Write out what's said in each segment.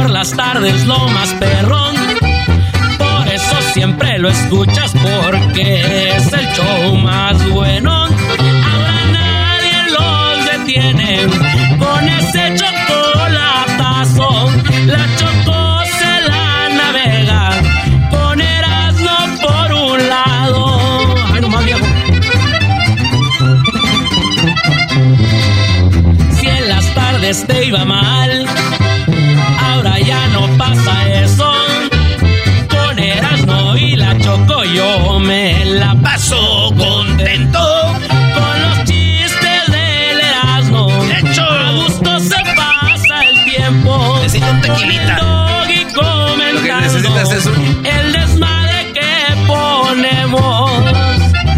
Por las tardes lo más perrón. Por eso siempre lo escuchas porque es el show más bueno. Ahora nadie los detiene con ese chocolatazo. La choco se la navega con Erasmo por un lado. Ay, nomás viejo. Si en las tardes te iba mal, me la paso contento. Con los chistes del Erasmo, a gusto se pasa el tiempo. Necesito un tequilita. Con el dog y comentando Lo que necesitas es un- el desmadre que ponemos.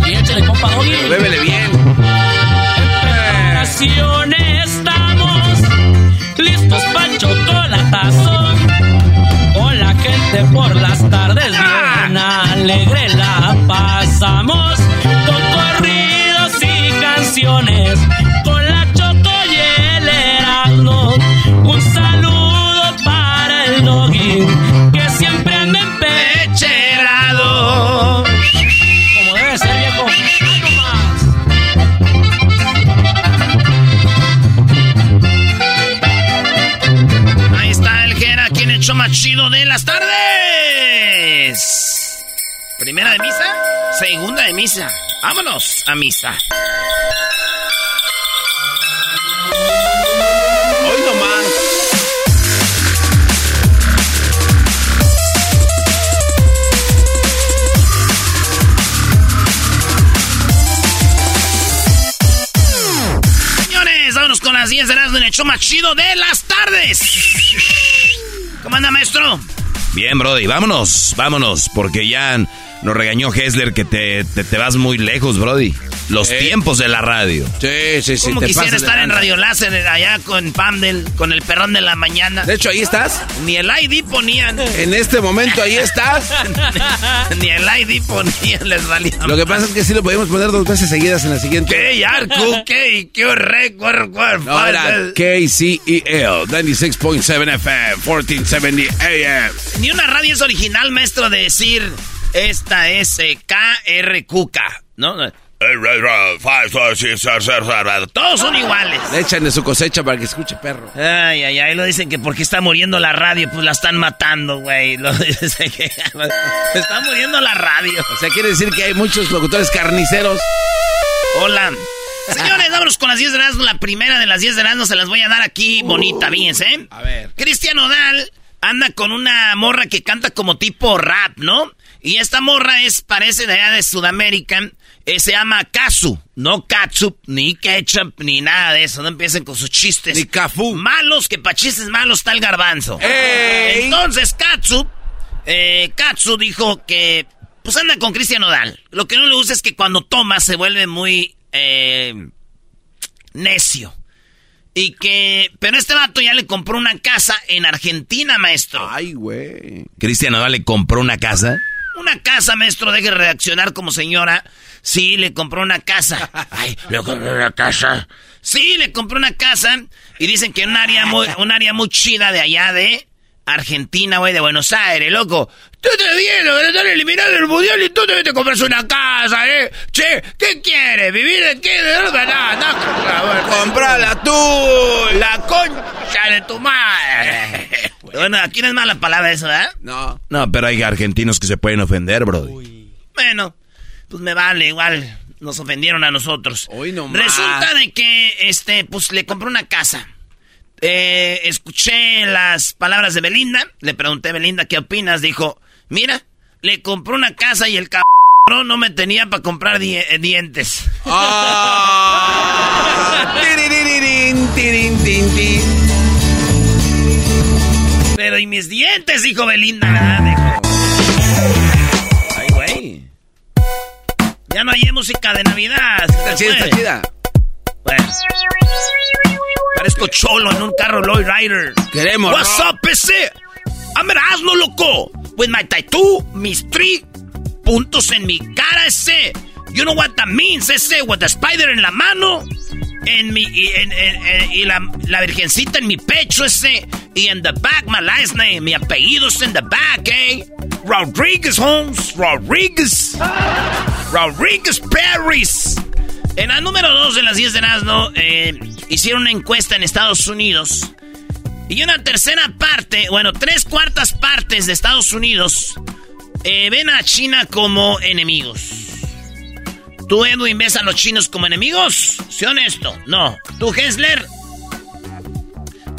Y échale, compa Doggy. Bébele bien. Oración estamos listos para chocolatazo. Con la gente por las tardes bien alegre más chido de las tardes. Primera de misa, segunda de misa. Vámonos a misa. Hoy nomás. Señores, vámonos con las 10 de las en el show más chido de las tardes. ¿Cómo anda, maestro? Bien, Brody, vámonos, vámonos, porque ya nos regañó Hessler que te, te, te vas muy lejos, Brody. Los Eh. tiempos de la radio. Sí, sí, sí. Como quisiera estar en. Radio Láser allá con Pamdel, con el perrón de la mañana. De hecho, ahí estás. Ni el ID ponían. En este momento, ahí estás. Ni el ID ponían, les valía. Lo que pasa es que sí lo podemos poner dos veces seguidas en la siguiente. ¿Qué, Arco? ¿Qué? ¿Qué récord? Era KCEL 96.7 FM 1470 AM. Ni una radio es original, maestro, de decir esta es eh, KRQK, ¿no? Todos son iguales. Le echan de su cosecha para que escuche perro. Ay, ay, ay, lo dicen que porque está muriendo la radio, pues la están matando, güey. Lo dicen que está muriendo la radio. O sea, quiere decir que hay muchos locutores carniceros. Hola. Señores, vámonos con las 10 de Erasmo. La primera de las 10 de Erasmo se las voy a dar aquí bonita, fíjense. ¿eh? A ver. Cristian Odal anda con una morra que canta como tipo rap, ¿no? Y esta morra es, parece de allá de Sudamérica. eh, se llama Kazu, no Katsup, ni ketchup, ni nada de eso. No empiecen con sus chistes. Ni Cafú. Malos, que pa' chistes malos está el garbanzo. ¡Ey! Entonces, Katsu, eh, Katsu dijo que, pues anda con Cristian Odal. Lo que no le gusta es que cuando toma se vuelve muy, eh, necio. Y que, pero este vato ya le compró una casa en Argentina, maestro. Ay, güey. Cristian Nodal le compró una casa. Una casa, maestro, deje de reaccionar como señora. Sí, le compró una casa. Ay, le compró una casa. Sí, le compró una casa. Y dicen que un área un área muy chida de allá de Argentina, güey, de Buenos Aires, loco. Tú te vienes, están eliminando el mundial y tú te, te compras una casa, ¿eh? Che, ¿qué quieres? ¿Vivir en qué? ¿De dónde? No, no, ¡Comprala tú! La concha de tu madre. bueno, aquí no es mala palabra eso, ¿verdad? No. No, pero hay argentinos que se pueden ofender, bro. Bueno, pues me vale, igual nos ofendieron a nosotros. Hoy no. Resulta de que, este, pues le compré una casa. Eh, escuché las palabras de Belinda, le pregunté a Belinda qué opinas, dijo, mira, le compré una casa y el cabrón no me tenía para comprar di- eh, dientes. Ah. Pero y mis dientes, dijo Belinda, ¿verdad? Dijo. Ay, güey. Ya no hay música de Navidad. Está chida, está chida. Bueno. Parezco cholo en un carro Lloyd Rider. Queremos What's rock. up, an asno, loco. With my tattoo, mis three puntos en mi cara, ese. You know what that means, ese. With the spider en la mano. En mi, y, en- en- en- y la, la virgencita en mi pecho, ese. Y en the back, my last name. Mi apellido es en the back, eh. Rodriguez Holmes. Rodriguez. Rodriguez Paris. En la número 2 de las 10 de Nazno, eh, hicieron una encuesta en Estados Unidos. Y una tercera parte, bueno, tres cuartas partes de Estados Unidos eh, ven a China como enemigos. ¿Tú, Edwin, ves a los chinos como enemigos? ¿Sí honesto? No. ¿Tú, Hessler?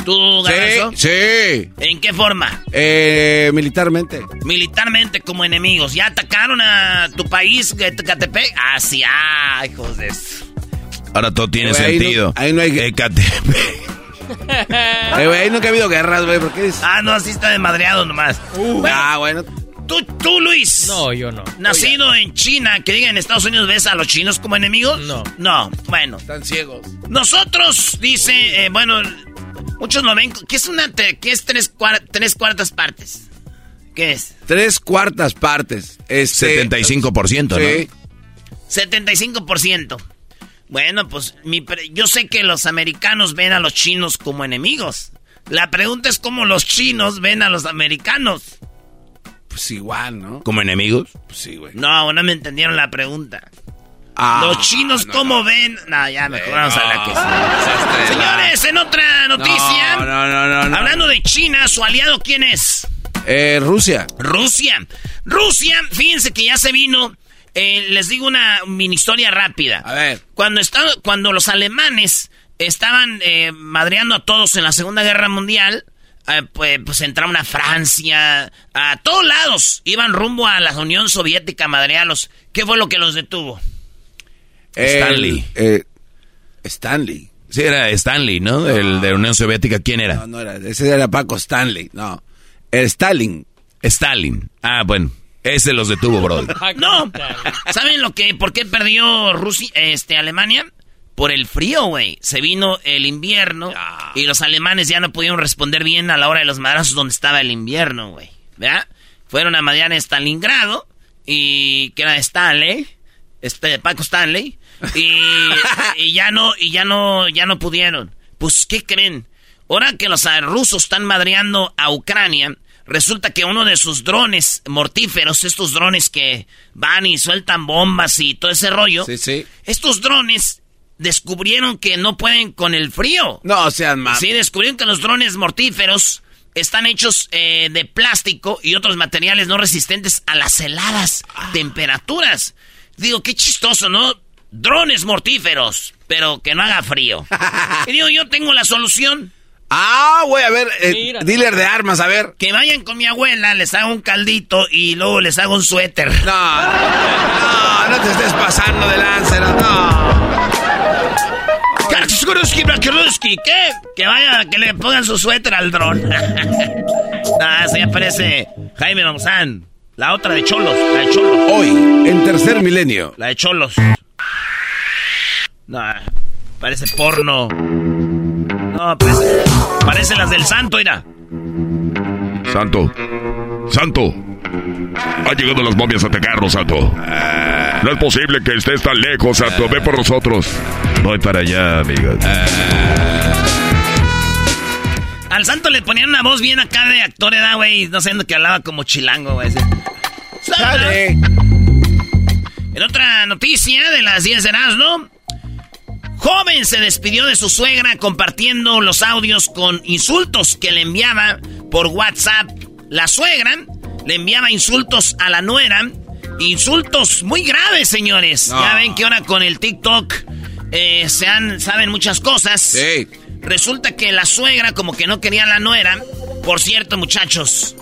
¿Tú, Garbanzo? Sí, sí. ¿En qué forma? Eh, militarmente. Militarmente como enemigos. ¿Ya atacaron a tu país, Catepec? Ah, sí, ah, hijos de... eso. Ahora todo tiene Güey, ahí no- sentido. ahí no hay- Ecatepec. Eh, güey, ahí nunca ha habido guerras, güey. ¿Por qué dices? Ah, no, así está desmadreado nomás. Bueno, Ah, bueno. tú, tú, Luis. No, yo no. Nacido en China, que diga en Estados Unidos, ¿ves a los chinos como enemigos? No. No, bueno. Están ciegos. Nosotros, dice, eh, bueno, muchos lo ven, ¿qué es una, te- qué es tres, cuar- tres cuartas partes? ¿Qué es? Tres cuartas partes. Este, 75%, Sí. ¿no? 75%. Bueno, pues mi pre- yo sé que los americanos ven a los chinos como enemigos. La pregunta es cómo los chinos ven a los americanos. Pues igual, ¿no? ¿Como enemigos? Pues sí, güey. No, no me entendieron la pregunta. Ah, los chinos no, cómo no. ven... No, ya mejor Eh, vamos a la que sí. Señores, en otra noticia... No, no, no, no, no. Hablando de China, ¿su aliado quién es? Eh, Rusia. Rusia. Rusia, fíjense que ya se vino. eh, les digo una mini historia rápida. A ver. Cuando, está- cuando los alemanes estaban eh, madreando a todos en la Segunda Guerra Mundial, pues, pues entraron a Francia, a todos lados. Iban rumbo a la Unión Soviética a madrearlos. ¿Qué fue lo que los detuvo? Stanley. Eh, Stanley. Sí, era Stanley, ¿no? El de la Unión Soviética. ¿Quién era? No, no era. Ese era Paco Stanley. No. El Stalin. Stalin. Ah, bueno. Ese los detuvo, bro. No. ¿Saben lo que, por qué perdió Rusia, este, Alemania? Por el frío, güey. Se vino el invierno y los alemanes ya no pudieron responder bien a la hora de los madrazos donde estaba el invierno, güey. ¿Verdad? Fueron a en Stalingrado y que era de Stanley, este Paco Stanley y, y ya no y ya no ya no pudieron. Pues ¿qué creen? Ahora que los ah, rusos están madreando a Ucrania, resulta que uno de sus drones mortíferos, estos drones que van y sueltan bombas y todo ese rollo, Sí, sí. estos drones descubrieron que no pueden con el frío. No sean más. Sí, descubrieron que los drones mortíferos están hechos eh, de plástico y otros materiales no resistentes a las heladas temperaturas. Digo, qué chistoso, ¿no? Drones mortíferos, pero que no haga frío. y digo, yo tengo la solución. Ah, güey, a ver. eh, Mira. dealer de armas, a ver. Que vayan con mi abuela, les hago un caldito y luego les hago un suéter. No, no, no te estés pasando de láncero, no. Karchkuruski, Blakiruski, ¿qué? Que vaya, que le pongan su suéter al dron. ah, se aparece Jaime Maussan. La otra de Cholos, la de Cholos. Hoy, en tercer milenio. La de Cholos. No, parece porno. No, parece, parece las del santo, mira. Santo, Santo, ha llegado las momias a atacarnos, Santo. No es posible que estés tan lejos, Santo. Ve por nosotros. Voy para allá, amigos. Al santo le ponían una voz bien acá de actor, ¿verdad, güey? No sé, que hablaba como chilango, güey. ¡Sale! En otra noticia de las 10 de ¿no? Joven se despidió de su suegra compartiendo los audios con insultos que le enviaba por WhatsApp. La suegra le enviaba insultos a la nuera. Insultos muy graves, señores. Ya ven que ahora con el TikTok eh, se han, saben muchas cosas. Sí. Resulta que la suegra como que no quería a la nuera. Por cierto, muchachos,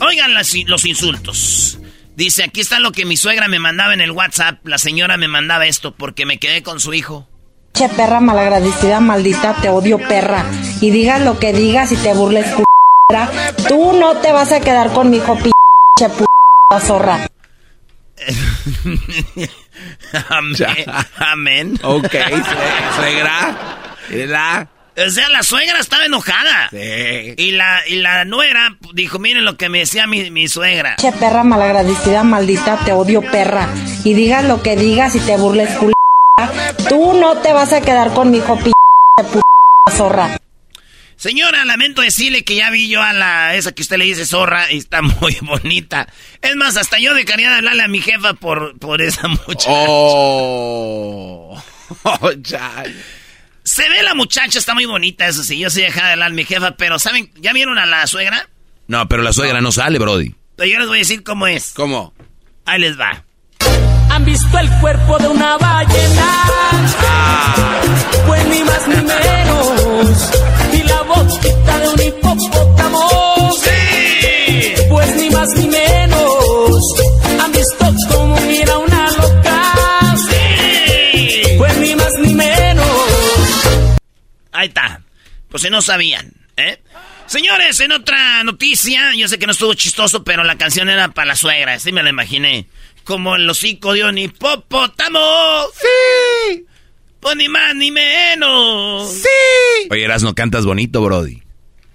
oigan los insultos. Dice, aquí está lo que mi suegra me mandaba en el WhatsApp. La señora me mandaba esto porque me quedé con su hijo. Che perra malagradecida, maldita, te odio perra. Y digas lo que digas y te burles, Tú no te vas a quedar con mi hijo, pinche zorra. Amén. Amén. Ok, suegra. O sea, la suegra estaba enojada. Sí. Y la, y la nuera dijo, miren lo que me decía mi, mi suegra. Che, perra malagradecida, maldita, te odio, perra. Y digas lo que digas y te burles, Tú no te vas a quedar con mi hijo, zorra. Señora, lamento decirle que ya vi yo a la esa que usted le dice zorra y está muy bonita. Es más, hasta yo dejaría hablarle a mi jefa por, por esa muchacha. Oh, oh se ve la muchacha, está muy bonita, eso sí. Yo sí dejé de hablar a mi jefa, pero ¿saben? ¿Ya vieron a la suegra? No, pero la suegra no, sale, Brody. Pero yo les voy a decir cómo es. ¿Cómo? Ahí les va. ¿Han visto el cuerpo de una ballena? Ah. Pues ni más ni menos. Y la boquita de un hipopótamo. Ahí está. Pues si no sabían, ¿eh? Señores, en otra noticia, yo sé que no estuvo chistoso, pero la canción era para la suegra, así me la imaginé. Como el hocico de un hipopótamo. ¡Sí! Pues ni más ni menos. ¡Sí! Oye, no cantas bonito, Brody.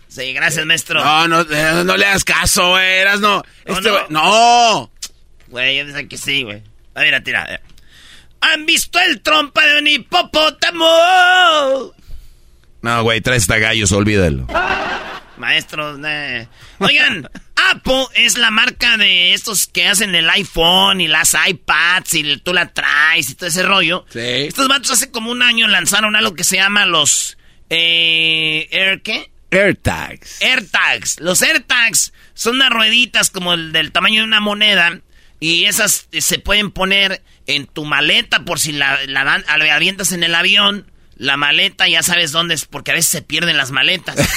Sí, gracias, maestro. No, no, eh, no, le hagas caso, güey. Eras no. Este, no. no. Güey, yo pensé que sí, güey. A ver, tira. ¿Han visto el trompa de un hipopótamo? No, güey, trae esta gallos, olvídalo. Maestros, Oigan, Apple es la marca de estos que hacen el iPhone y las iPads y tú la traes y todo ese rollo. Sí. Estos vatos hace como un año lanzaron algo que se llama los... Eh, ¿Air qué? AirTags. AirTags. Los AirTags son unas rueditas como el del tamaño de una moneda y esas se pueden poner en tu maleta por si la, la, la avientas en el avión la maleta ya sabes dónde es, porque a veces se pierden las maletas.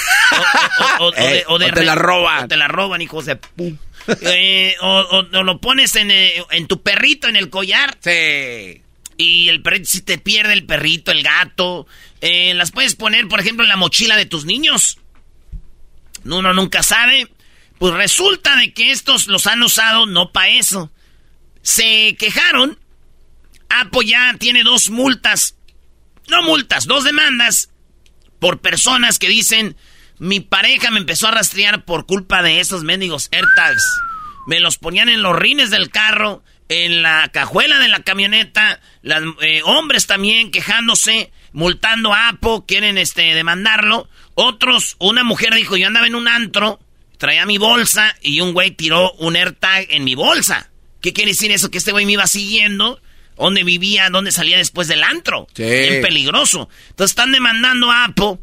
O, te la roban. O te la roban, hijos de... Eh, o, lo pones en, eh, en, tu perrito, en el collar. Sí. Y el perrito, si te pierde el perrito, el gato. Eh, las puedes poner, por ejemplo, en la mochila de tus niños. Uno nunca sabe. Pues resulta de que estos los han usado no para eso. Se quejaron. Apple ya tiene dos multas no multas, dos demandas por personas que dicen, mi pareja me empezó a rastrear por culpa de esos mendigos AirTags. Me los ponían en los rines del carro, en la cajuela de la camioneta, los eh, hombres también quejándose, multando a Apo, quieren este, demandarlo. Otros, una mujer dijo, yo andaba en un antro, traía mi bolsa y un güey tiró un AirTag en mi bolsa. ¿Qué quiere decir eso? Que este güey me iba siguiendo dónde vivía, dónde salía después del antro. Sí. Bien peligroso. Entonces están demandando a Apo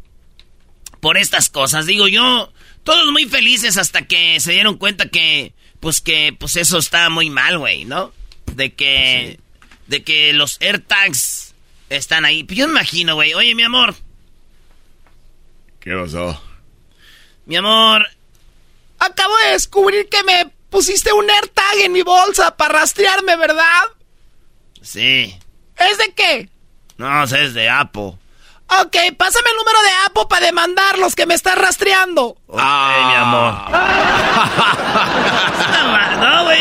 por estas cosas. Digo yo, todos muy felices hasta que se dieron cuenta que, pues que, pues eso está muy mal, güey, ¿no? De que, de que los AirTags están ahí. Yo me imagino, güey. Oye, mi amor. ¿Qué pasó? Mi amor. Acabo de descubrir que me pusiste un AirTag en mi bolsa para rastrearme, ¿verdad? Sí. ¿Es de qué? No, es de Apo. Ok, pásame el número de Apo para demandar los que me están rastreando. Ok, mi amor. no, güey.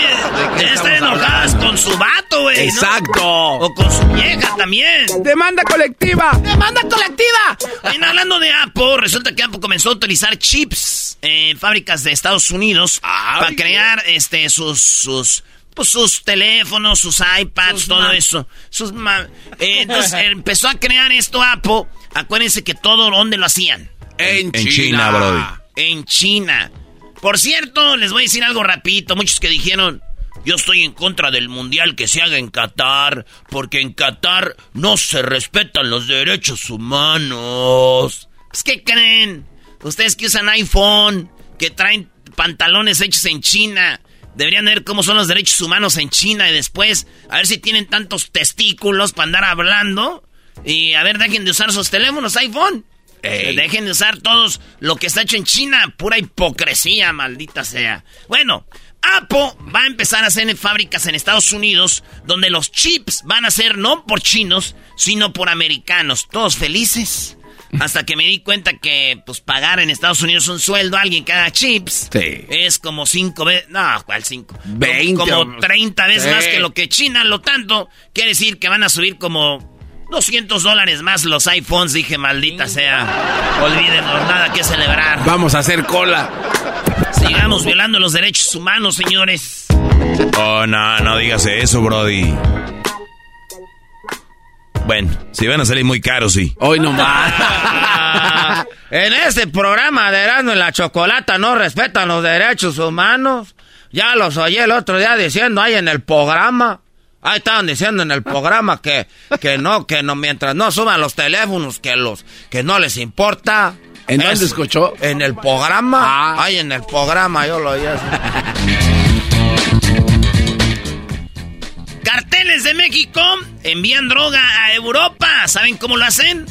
Están enojadas con su vato, güey. Exacto. O con su vieja también. Demanda colectiva. Demanda colectiva. Oye, hablando de Apple, resulta que Apple comenzó a utilizar chips en fábricas de Estados Unidos para crear este sus sus pues sus teléfonos, sus iPads, todo eso. Sus eh, entonces empezó a crear esto Apple. Acuérdense que todo donde lo hacían. En, En China, China, Brody. En China. Por cierto, les voy a decir algo rapidito. Muchos que dijeron, yo estoy en contra del mundial que se haga en Qatar, porque en Qatar no se respetan los derechos humanos. Pues, ¿qué creen? Ustedes que usan iPhone, que traen pantalones hechos en China, deberían ver cómo son los derechos humanos en China y después a ver si tienen tantos testículos para andar hablando. Y a ver, dejen de usar sus teléfonos iPhone. Ey. Dejen de usar todos lo que está hecho en China. Pura hipocresía, maldita sea. Bueno, Apple va a empezar a hacer fábricas en Estados Unidos donde los chips van a ser no por chinos, sino por americanos. Todos felices. Hasta que me di cuenta que, pues, pagar en Estados Unidos un sueldo a alguien que haga chips Sí. es como cinco veces. No, ¿cuál cinco? 20 Como 30 veces Sí. más que lo que China, lo tanto. Quiere decir que van a subir como 200 dólares más los iPhones. Dije, maldita sea. Olvídenos, nada que celebrar. Vamos a hacer cola. Sigamos violando los derechos humanos, señores. Oh, no, no digas eso, Brody. Bueno, si van a salir muy caros, sí. Hoy nomás. En este programa de Erasmo y la Chocolata no respetan los derechos humanos. Ya los oí el otro día diciendo ahí en el programa. Ahí estaban diciendo en el programa que, que no, que no, mientras no suban los teléfonos, que los, que no les importa. ¿En dónde escuchó? En el programa. Ah. Ahí en el programa yo lo oí. México envían droga a Europa. ¿Saben cómo lo hacen?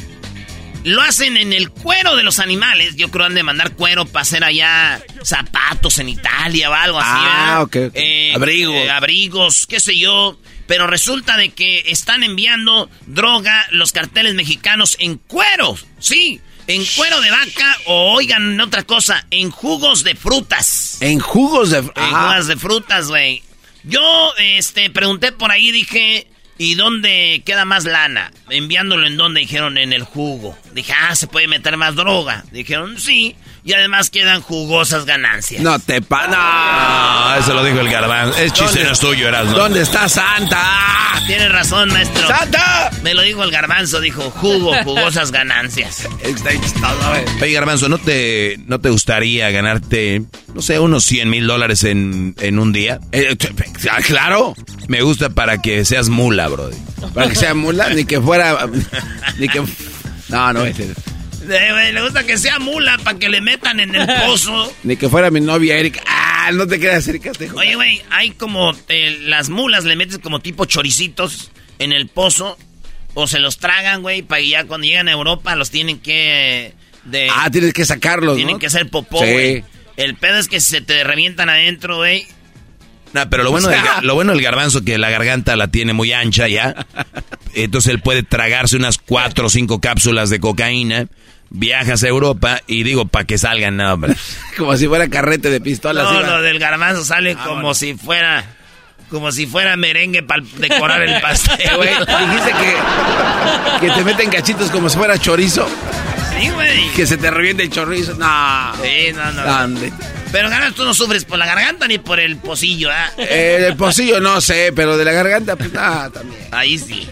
Lo hacen en el cuero de los animales. Yo creo han de mandar cuero para hacer allá zapatos en Italia o algo así. Ah, ¿verdad? ok, ok. Abrigos. eh, abrigos, qué sé yo. Pero resulta de que están enviando droga los carteles mexicanos en cueros. Sí, en cuero de vaca o oigan otra cosa, en jugos de frutas. En jugos de... En Ah, jugas de frutas, güey. Yo, este, pregunté por ahí, dije, ¿y dónde queda más lana? Enviándolo en dónde, dijeron, en el jugo. Dije, ah, ¿se puede meter más droga? Dijeron, sí. Y además quedan jugosas ganancias. no te pa... No. Eso lo dijo el Garbanzo. Es chiste ¿Dónde- no es tuyo, Erasmo. ¿Dónde está Santa? Tienes razón, maestro. ¡Santa! Me lo dijo el garbanzo, dijo, jugo, jugosas ganancias. Está chistoso, güey. Oye, Garbanzo, ¿no te, ¿no te gustaría ganarte, no sé, unos 100 mil dólares en, en un día? Eh, ah, claro. Me gusta para que seas mula, Brody. Para que sea mula, ni que fuera... Ni que... No, no, Eh, güey, le gusta que sea mula para que le metan en el pozo. Ni que fuera mi novia Erika. Ah, no te creas, Erika. Te Oye, güey, hay como eh, las mulas le metes como tipo choricitos en el pozo o se los tragan, güey, para que ya cuando llegan a Europa los tienen que de Ah, tienes que sacarlos, tienen ¿no? que hacer popó, Sí. güey. El pedo es que se te revientan adentro, güey. No, pero lo bueno, O sea- del, lo bueno del garbanzo que la garganta la tiene muy ancha ya. Entonces él puede tragarse unas cuatro o cinco cápsulas de cocaína. Viajas a Europa y digo, para que salgan, no, hombre. Como si fuera carrete de pistolas. No, lo del garbanzo sale Ah, como si fuera como si fuera merengue para decorar el pastel. güey, dijiste que, que te meten cachitos como si fuera chorizo. Sí, güey. Que se te reviente el chorizo. No. Sí, no, no. Pero ganas tú no sufres por la garganta ni por el pocillo, ¿ah? Eh, el pocillo no sé, pero de la garganta, pues nada, también. Ahí sí.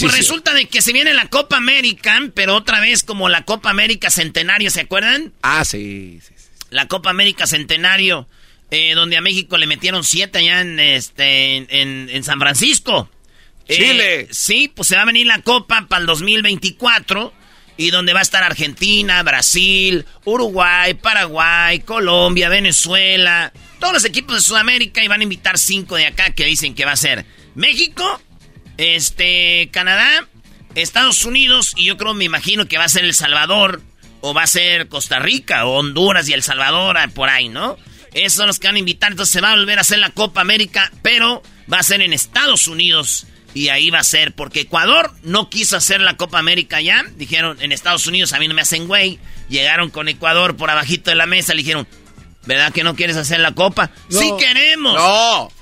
Pues resulta de que se viene la Copa América, pero otra vez como la Copa América Centenario, ¿se acuerdan? Ah, sí, sí, sí. La Copa América Centenario, eh, donde a México le metieron siete allá en, este, en, en- en San Francisco. Eh, Chile. sí, pues se va a venir la Copa para el 2024 y donde va a estar Argentina, Brasil, Uruguay, Paraguay, Colombia, Venezuela, todos los equipos de Sudamérica y van a invitar cinco de acá que dicen que va a ser México, este, Canadá, Estados Unidos y yo creo, me imagino que va a ser El Salvador o va a ser Costa Rica o Honduras y El Salvador ah, por ahí, ¿no? Esos son los que van a invitar, entonces se va a volver a hacer la Copa América, pero va a ser en Estados Unidos y ahí va a ser, porque Ecuador no quiso hacer la Copa América ya, dijeron en Estados Unidos a mí no me hacen güey, llegaron con Ecuador por abajito de la mesa, le dijeron, ¿verdad que no quieres hacer la Copa? No. Sí queremos. No.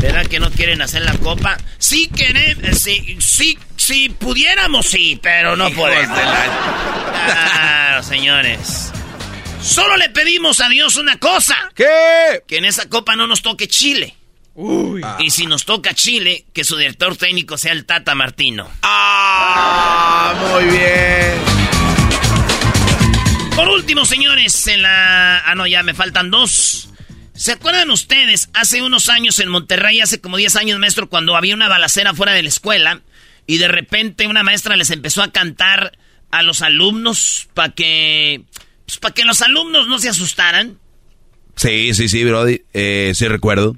¿Verdad que no quieren hacer la copa? Sí queremos, sí, sí, sí pudiéramos, sí, pero no podemos. de la- Claro, señores. Solo le pedimos a Dios una cosa. ¿Qué? Que en esa copa no nos toque Chile. Uy. Y si nos toca Chile, que su director técnico sea el Tata Martino. Ah, muy bien. Por último, señores, en la... Ah, no, ya me faltan dos. ¿Se acuerdan ustedes hace unos años en Monterrey, hace como 10 años, maestro, cuando había una balacera fuera de la escuela y de repente una maestra les empezó a cantar a los alumnos para que... Pues, para que los alumnos no se asustaran? Sí, sí, sí, Brody. Eh, sí recuerdo.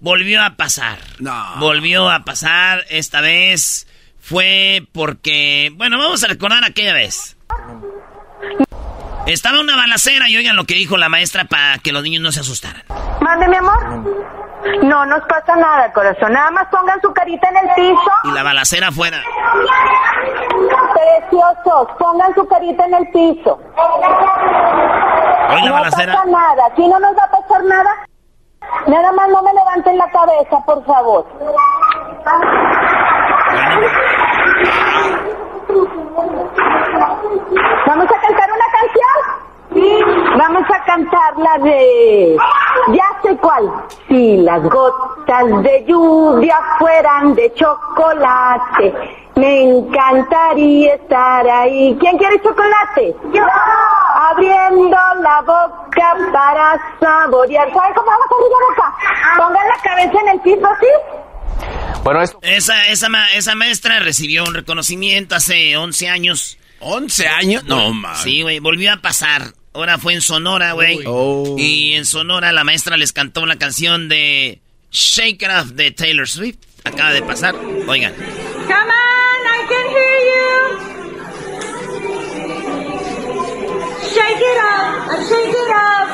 Volvió a pasar. No. Volvió a pasar. Esta vez fue porque... Bueno, vamos a recordar aquella vez. Estaba una balacera y oigan lo que dijo la maestra para que los niños no se asustaran. Mande, mi amor. No nos pasa nada, corazón. Nada más pongan su carita en el piso. Y la balacera afuera. Preciosos, pongan su carita en el piso. Oiga, no balacera. pasa nada. Si no nos va a pasar nada, nada más no me levanten la cabeza, por favor. ¿Vamos a cantar una canción? Vamos a cantar la de... Ya sé cuál. Si las gotas de lluvia fueran de chocolate, me encantaría estar ahí. ¿Quién quiere chocolate? Yo. Abriendo la boca para saborear. ¿Saben cómo vamos a abrir la boca? Pongan la cabeza en el piso así. Bueno, esa, esa, esa maestra recibió un reconocimiento hace 11 años. ¿11 años? No, man. Sí, güey, volvió a pasar. Ahora fue en Sonora, güey. Oh. Y en Sonora la maestra les cantó la canción de Shake It Off de Taylor Swift. Acaba de pasar. Oigan. Come on, I can hear you. Shake it off, shake it off.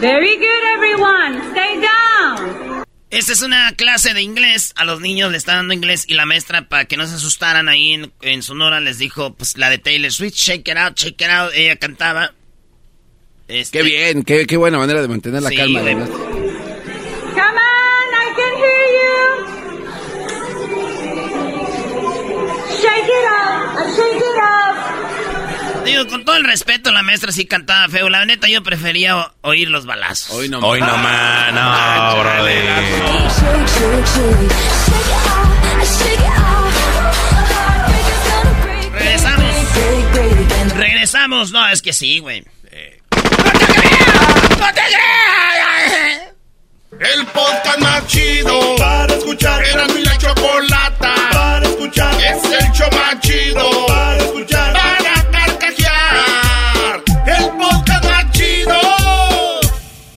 Very good, everyone. Stay down. Esta es una clase de inglés. A los niños le están dando inglés y la maestra, para que no se asustaran ahí en, en Sonora, les dijo, pues la de Taylor Swift, Shake It Out, Shake It Out. Ella cantaba. Este, Qué bien, qué, qué buena manera de mantener la Sí, calma. güey. Digo, con todo el respeto, la maestra sí cantaba feo. La neta, yo prefería oír los balazos. Hoy no, Hoy no más, no, Brody. Regresamos. Regresamos. No, es que sí, güey. El podcast más chido para escuchar. Era mi la chocolata para escuchar. Es el show más chido para escuchar. Para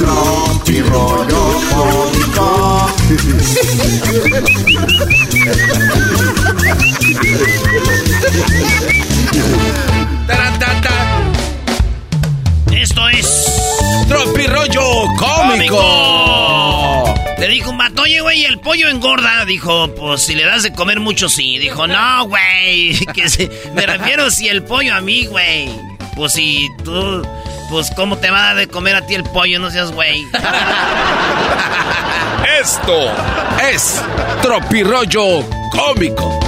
rollo cómico. Esto es. Rollo cómico. Le dijo un vato, oye, güey, el pollo engorda. Dijo, pues si le das de comer mucho, sí. Dijo, no, güey. Que se- me refiero si el pollo a mí, güey. Pues si tú. Pues cómo te va a dar de comer a ti el pollo, no seas güey. Esto es Tropirollo Cómico.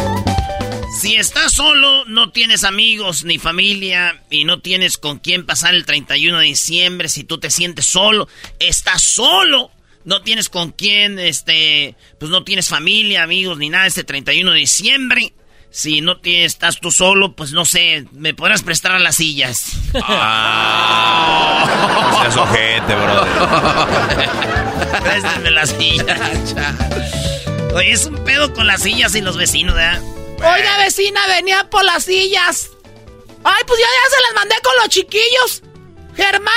Si estás solo, no tienes amigos ni familia y no tienes con quién pasar el 31 de diciembre, si tú te sientes solo, estás solo, no tienes con quién, este, pues no tienes familia, amigos ni nada este 31 de diciembre. Si no tienes, estás tú solo, pues no sé, me podrás prestar a las sillas. Ah, no seas ojete, brother. Préstenme las sillas. Oye, es un pedo con las sillas y los vecinos, ¿verdad? Oiga, vecina, venía por las sillas. Ay, pues yo ya se las mandé con los chiquillos. Germán.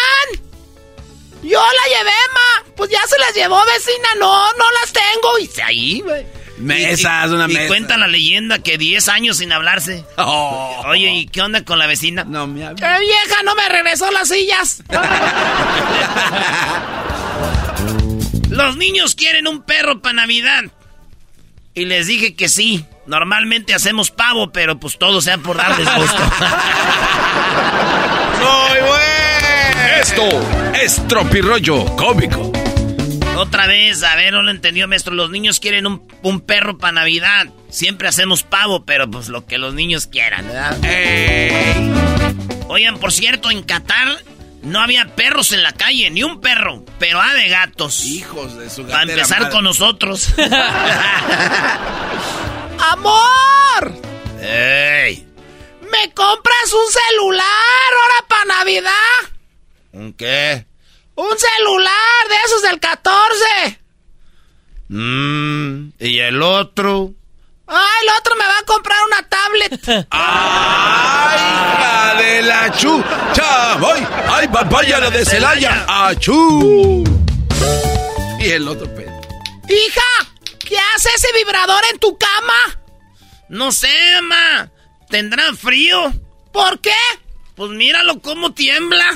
Yo la llevé, ma. Pues ya se las llevó, vecina. No, no las tengo. Y ahí, güey. Mesas, Y- y- una y mesa. cuenta la leyenda que 10 años sin hablarse. Oye, ¿y qué onda con la vecina? No me ¡Qué vieja! No me regresó las sillas. Los niños quieren un perro para Navidad. Y les dije que sí. Normalmente hacemos pavo, pero pues todo sea por darles gusto. ¡Muy bueno! Esto es Tropirollo Cómico. Otra vez, a ver, no lo entendió, maestro. Los niños quieren un, un perro para Navidad. Siempre hacemos pavo, pero pues lo que los niños quieran, ¿verdad? Oigan, por cierto, en Qatar no había perros en la calle, ni un perro, pero ah, de gatos. Hijos de su Para gatera empezar madre. con nosotros. ¡Amor! ¡Ey! ¿Me compras un celular ahora para Navidad? ¿Un qué? ¡Un celular de esos del 14! Mmm, ¿y el otro? ¡Ay, el otro me va a comprar una tablet! ¡Ay, hija de la chucha! ¡Ay, ay, vaya la de Celaya! ¡Achú! Y el otro pedo. ¡Hija! ¿Qué hace ese vibrador en tu cama? No sé, mamá. ¿Tendrá frío? ¿Por qué? Pues míralo cómo tiembla.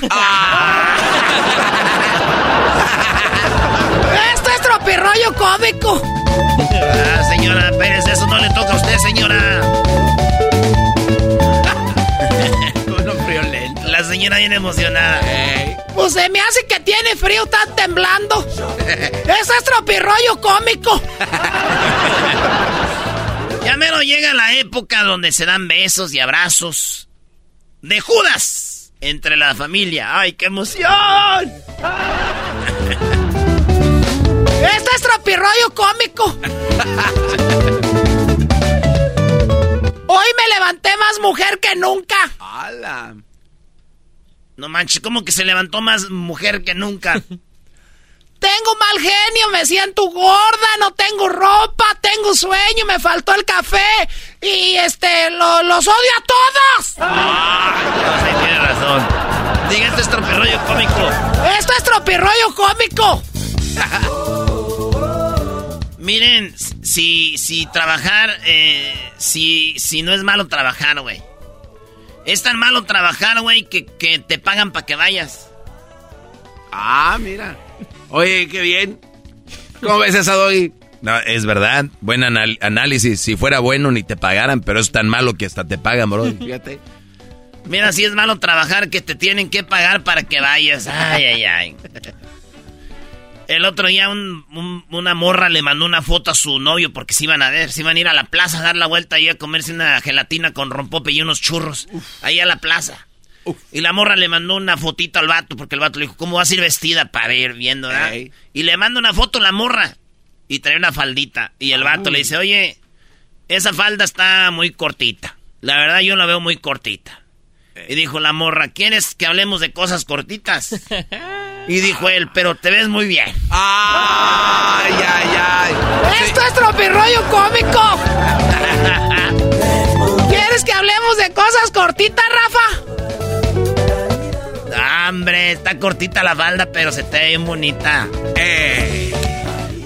Esto es tropirroyo cómico. Ah, señora Pérez, eso no le toca a usted, señora. Uno friolento. La señora viene emocionada. Pues se me hace que tiene frío, está temblando. Eso es tropirroyo cómico. Ya mero llega la época donde se dan besos y abrazos de Judas entre la familia. ¡Ay, qué emoción! Esto es tropirroyo cómico. Hoy me levanté más mujer que nunca. ¡Hala! No manches, como que se levantó más mujer que nunca. Tengo mal genio, me siento gorda, no tengo ropa, tengo sueño, me faltó el café y este, lo- los odio a todos. Ah, sí, tiene razón. Diga, este es tropirroyo cómico. Esto es tropirroyo cómico. Miren, si, si trabajar, eh, si, si no es malo trabajar, güey. Es tan malo trabajar, güey, que, que te pagan para que vayas. Ah, mira. Oye, qué bien. ¿Cómo ves esa Doggy? No, es verdad. Buen anal- análisis. Si fuera bueno, ni te pagaran, pero es tan malo que hasta te pagan, bro. Fíjate. Mira, si es malo trabajar que te tienen que pagar para que vayas. Ay, ay, ay. El otro día un- un- una morra le mandó una foto a su novio porque se iban a ver, se iban a ir a la plaza a dar la vuelta y a comerse una gelatina con rompope y unos churros. Ahí a la plaza. Y la morra le mandó una fotito al vato porque el vato le dijo, ¿cómo vas a ir vestida para ir viendo? verdad?" Ey. Y le manda una foto a la morra y trae una faldita. Y el vato le dice, oye, esa falda está muy cortita. La verdad yo la veo muy cortita. Y dijo la morra, ¿quieres que hablemos de cosas cortitas? Y dijo él, pero te ves muy bien. ¡Ay, ay, ay! Esto es tropirroyo cómico. ¿Quieres que hablemos de cosas cortitas, Rafa? Ah, Eh, está cortita la falda, pero se te ve bien bonita. Eh.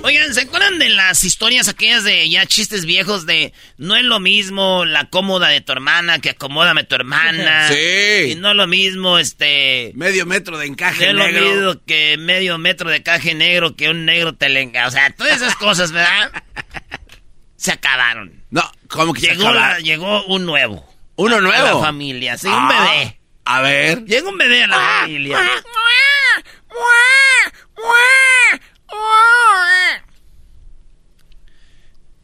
Oigan, ¿se acuerdan de las historias aquellas de ya chistes viejos de no es lo mismo la cómoda de tu hermana que acomódame tu hermana? Sí. Y no es lo mismo este... Medio metro de encaje no negro. es lo mismo que medio metro de encaje negro que un negro te le enga- O sea, todas esas cosas, ¿verdad? Se acabaron. No, ¿cómo que se Llegó, la- acabaron? llegó un nuevo. ¿Uno A- nuevo? A la familia, sí, un Ah, bebé. A ver. Llega un bebé a la familia.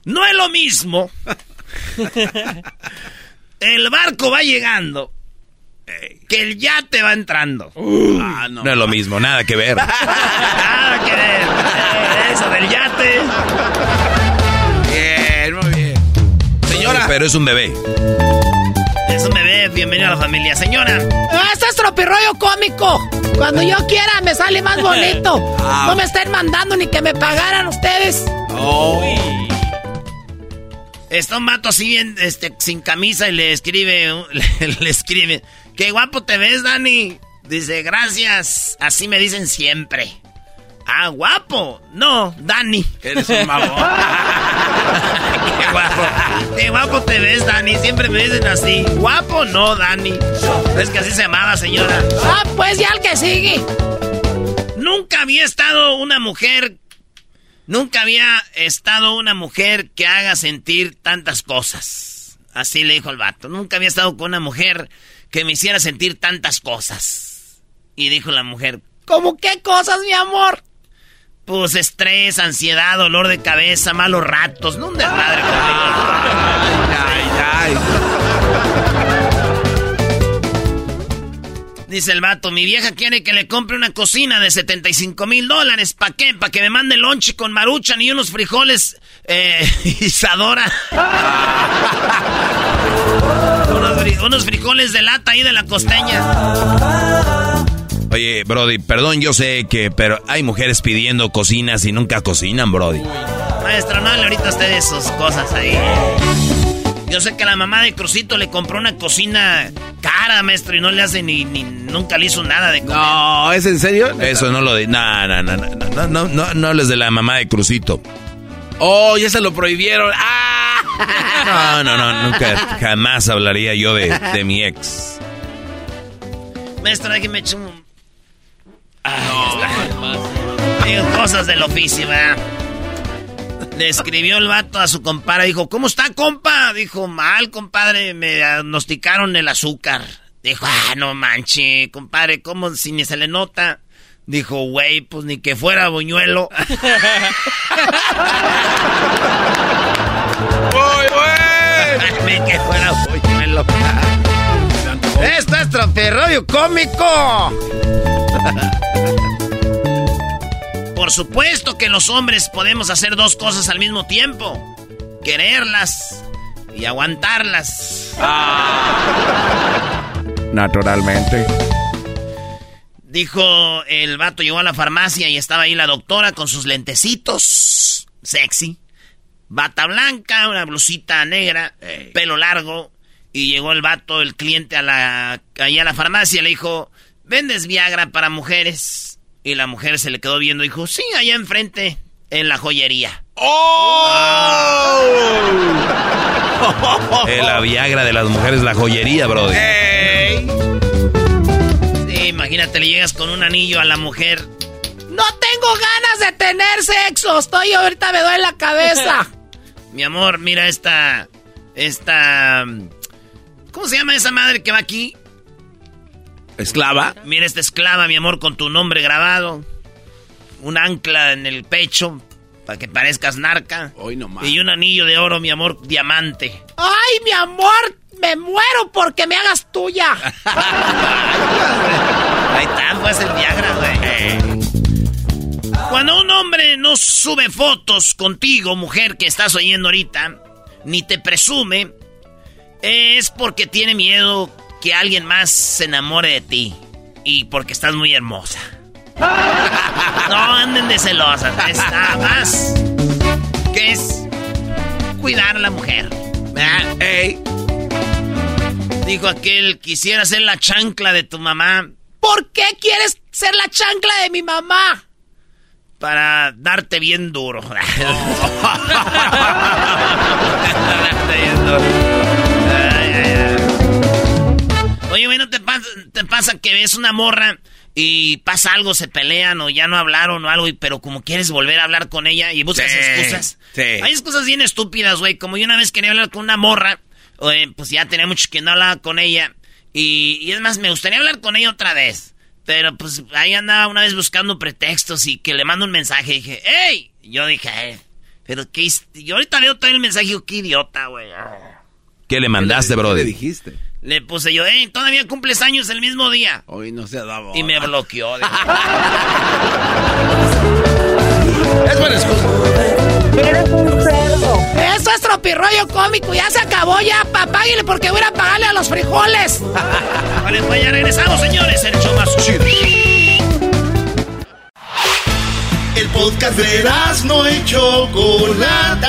No es lo mismo. El barco va llegando. Que el yate va entrando. Ah, no. No es lo mismo, nada que ver. Nada que ver. Eh, Eso del yate. Bien, muy bien. Señora. Pero es un bebé. Es un bebé. Bienvenido a la familia. Señora. Ah, Este es tropirroyo cómico. Cuando yo quiera me sale más bonito. Ah. No me estén mandando ni que me pagaran ustedes. Oh. Está un vato así bien, este, sin camisa y le escribe, le, le escribe, qué guapo te ves, Dani. Dice, gracias, así me dicen siempre. Ah, guapo. No, Dani. Eres un mamón. guapo. Qué guapo te ves, Dani. Siempre me dicen así. Guapo, no, Dani. Es que así se llamaba, señora. Ah, pues ya el que sigue. Nunca había estado una mujer. Nunca había estado una mujer que haga sentir tantas cosas. Así le dijo el vato. Nunca había estado con una mujer que me hiciera sentir tantas cosas. Y dijo la mujer, ¿Cómo qué cosas, mi amor? Pues estrés, ansiedad, dolor de cabeza, malos ratos. No un desmadre. Ay, ay. Dice el vato, mi vieja quiere que le compre una cocina de 75 mil dólares. ¿Para qué? Para que me mande lonche con maruchan y unos frijoles eh, Isadora. unos frijoles de lata ahí de la costeña. Oye, Brody, perdón, yo sé que, pero hay mujeres pidiendo cocinas y nunca cocinan, Brody. Maestro, no hable ahorita a usted de sus cosas ahí. Yo sé que la mamá de Crucito le compró una cocina cara, maestro, y no le hace ni, ni nunca le hizo nada de comer. No, ¿es en serio? Eso no lo de. No, no, no, no, no, no, no, no hables de la mamá de Crucito. Oh, ya se lo prohibieron. ¡Ah! No, no, no, nunca, jamás hablaría yo de, de mi ex. Maestro, déjeme echar un... Digo, cosas del oficio, ¿verdad? Le escribió el vato a su compadre. Dijo, ¿cómo está, compa? Dijo, mal, compadre. Me diagnosticaron el azúcar. Dijo, ah, no manche, compadre. ¿Cómo si ni se le nota? Dijo, güey, pues ni que fuera buñuelo. ¡Muy bueno! ni que fuera buñuelo. Esto es tropirroyo cómico. Por supuesto que los hombres podemos hacer dos cosas al mismo tiempo. Quererlas y aguantarlas. Naturalmente. Dijo el vato, llegó a la farmacia y estaba ahí la doctora con sus lentecitos. Sexy. Bata blanca, una blusita negra, pelo largo. Y llegó el vato, el cliente, a la, ahí a la farmacia. Le dijo, ¿vendes Viagra para mujeres? Y la mujer se le quedó viendo y dijo, sí, allá enfrente, en la joyería. ¡Oh! Eh, la Viagra de las mujeres, la joyería, Brody. ¡Ey! Sí, imagínate, le llegas con un anillo a la mujer. No tengo ganas de tener sexo. Estoy ahorita me duele la cabeza. Mi amor, mira esta. Esta. ¿Cómo se llama esa madre que va aquí? ¿Esclava? Mira esta esclava, mi amor, con tu nombre grabado. Un ancla en el pecho. Para que parezcas narca. Hoy nomás. Y un anillo de oro, mi amor, diamante. Ay, mi amor, me muero porque me hagas tuya. Ahí está, pues el Viagra, güey. Cuando un hombre no sube fotos contigo, mujer que estás oyendo ahorita, ni te presume, es porque tiene miedo que alguien más se enamore de ti. Y porque estás muy hermosa. No anden de celosas, es nada más que es cuidar a la mujer. ¿verdad? ¡Ey! Dijo aquel, quisiera ser la chancla de tu mamá, ¿Por qué quieres ser la chancla de mi mamá? Para darte bien duro. darte bien duro. Oye, güey, ¿no te pasa, te pasa que ves una morra y pasa algo, se pelean o ya no hablaron o algo, y, pero como quieres volver a hablar con ella y buscas Sí, excusas? sí. Hay excusas bien estúpidas, güey. Como yo una vez quería hablar con una morra, eh, pues ya tenía mucho que no hablaba con ella. Y, y es más, me gustaría hablar con ella otra vez. Pero pues ahí andaba una vez buscando pretextos y que le mando un mensaje y dije, ¡Ey! Yo dije, "Eh, pero qué... his-". Yo ahorita veo todo el mensaje y digo, qué idiota, güey. ¿Qué le mandaste, brother? dijiste? Le puse yo, ¡Ey! Todavía cumples años el mismo día. Hoy no se ha dado. Y me bloqueó. Es buena excusa. Eres un cerdo. Eso es tropirroyo cómico. Ya se acabó ya, papá. Páguele porque voy a pagarle a los frijoles. Vale, pues ya regresamos, señores. El show más chido. El podcast de no y Chocolata.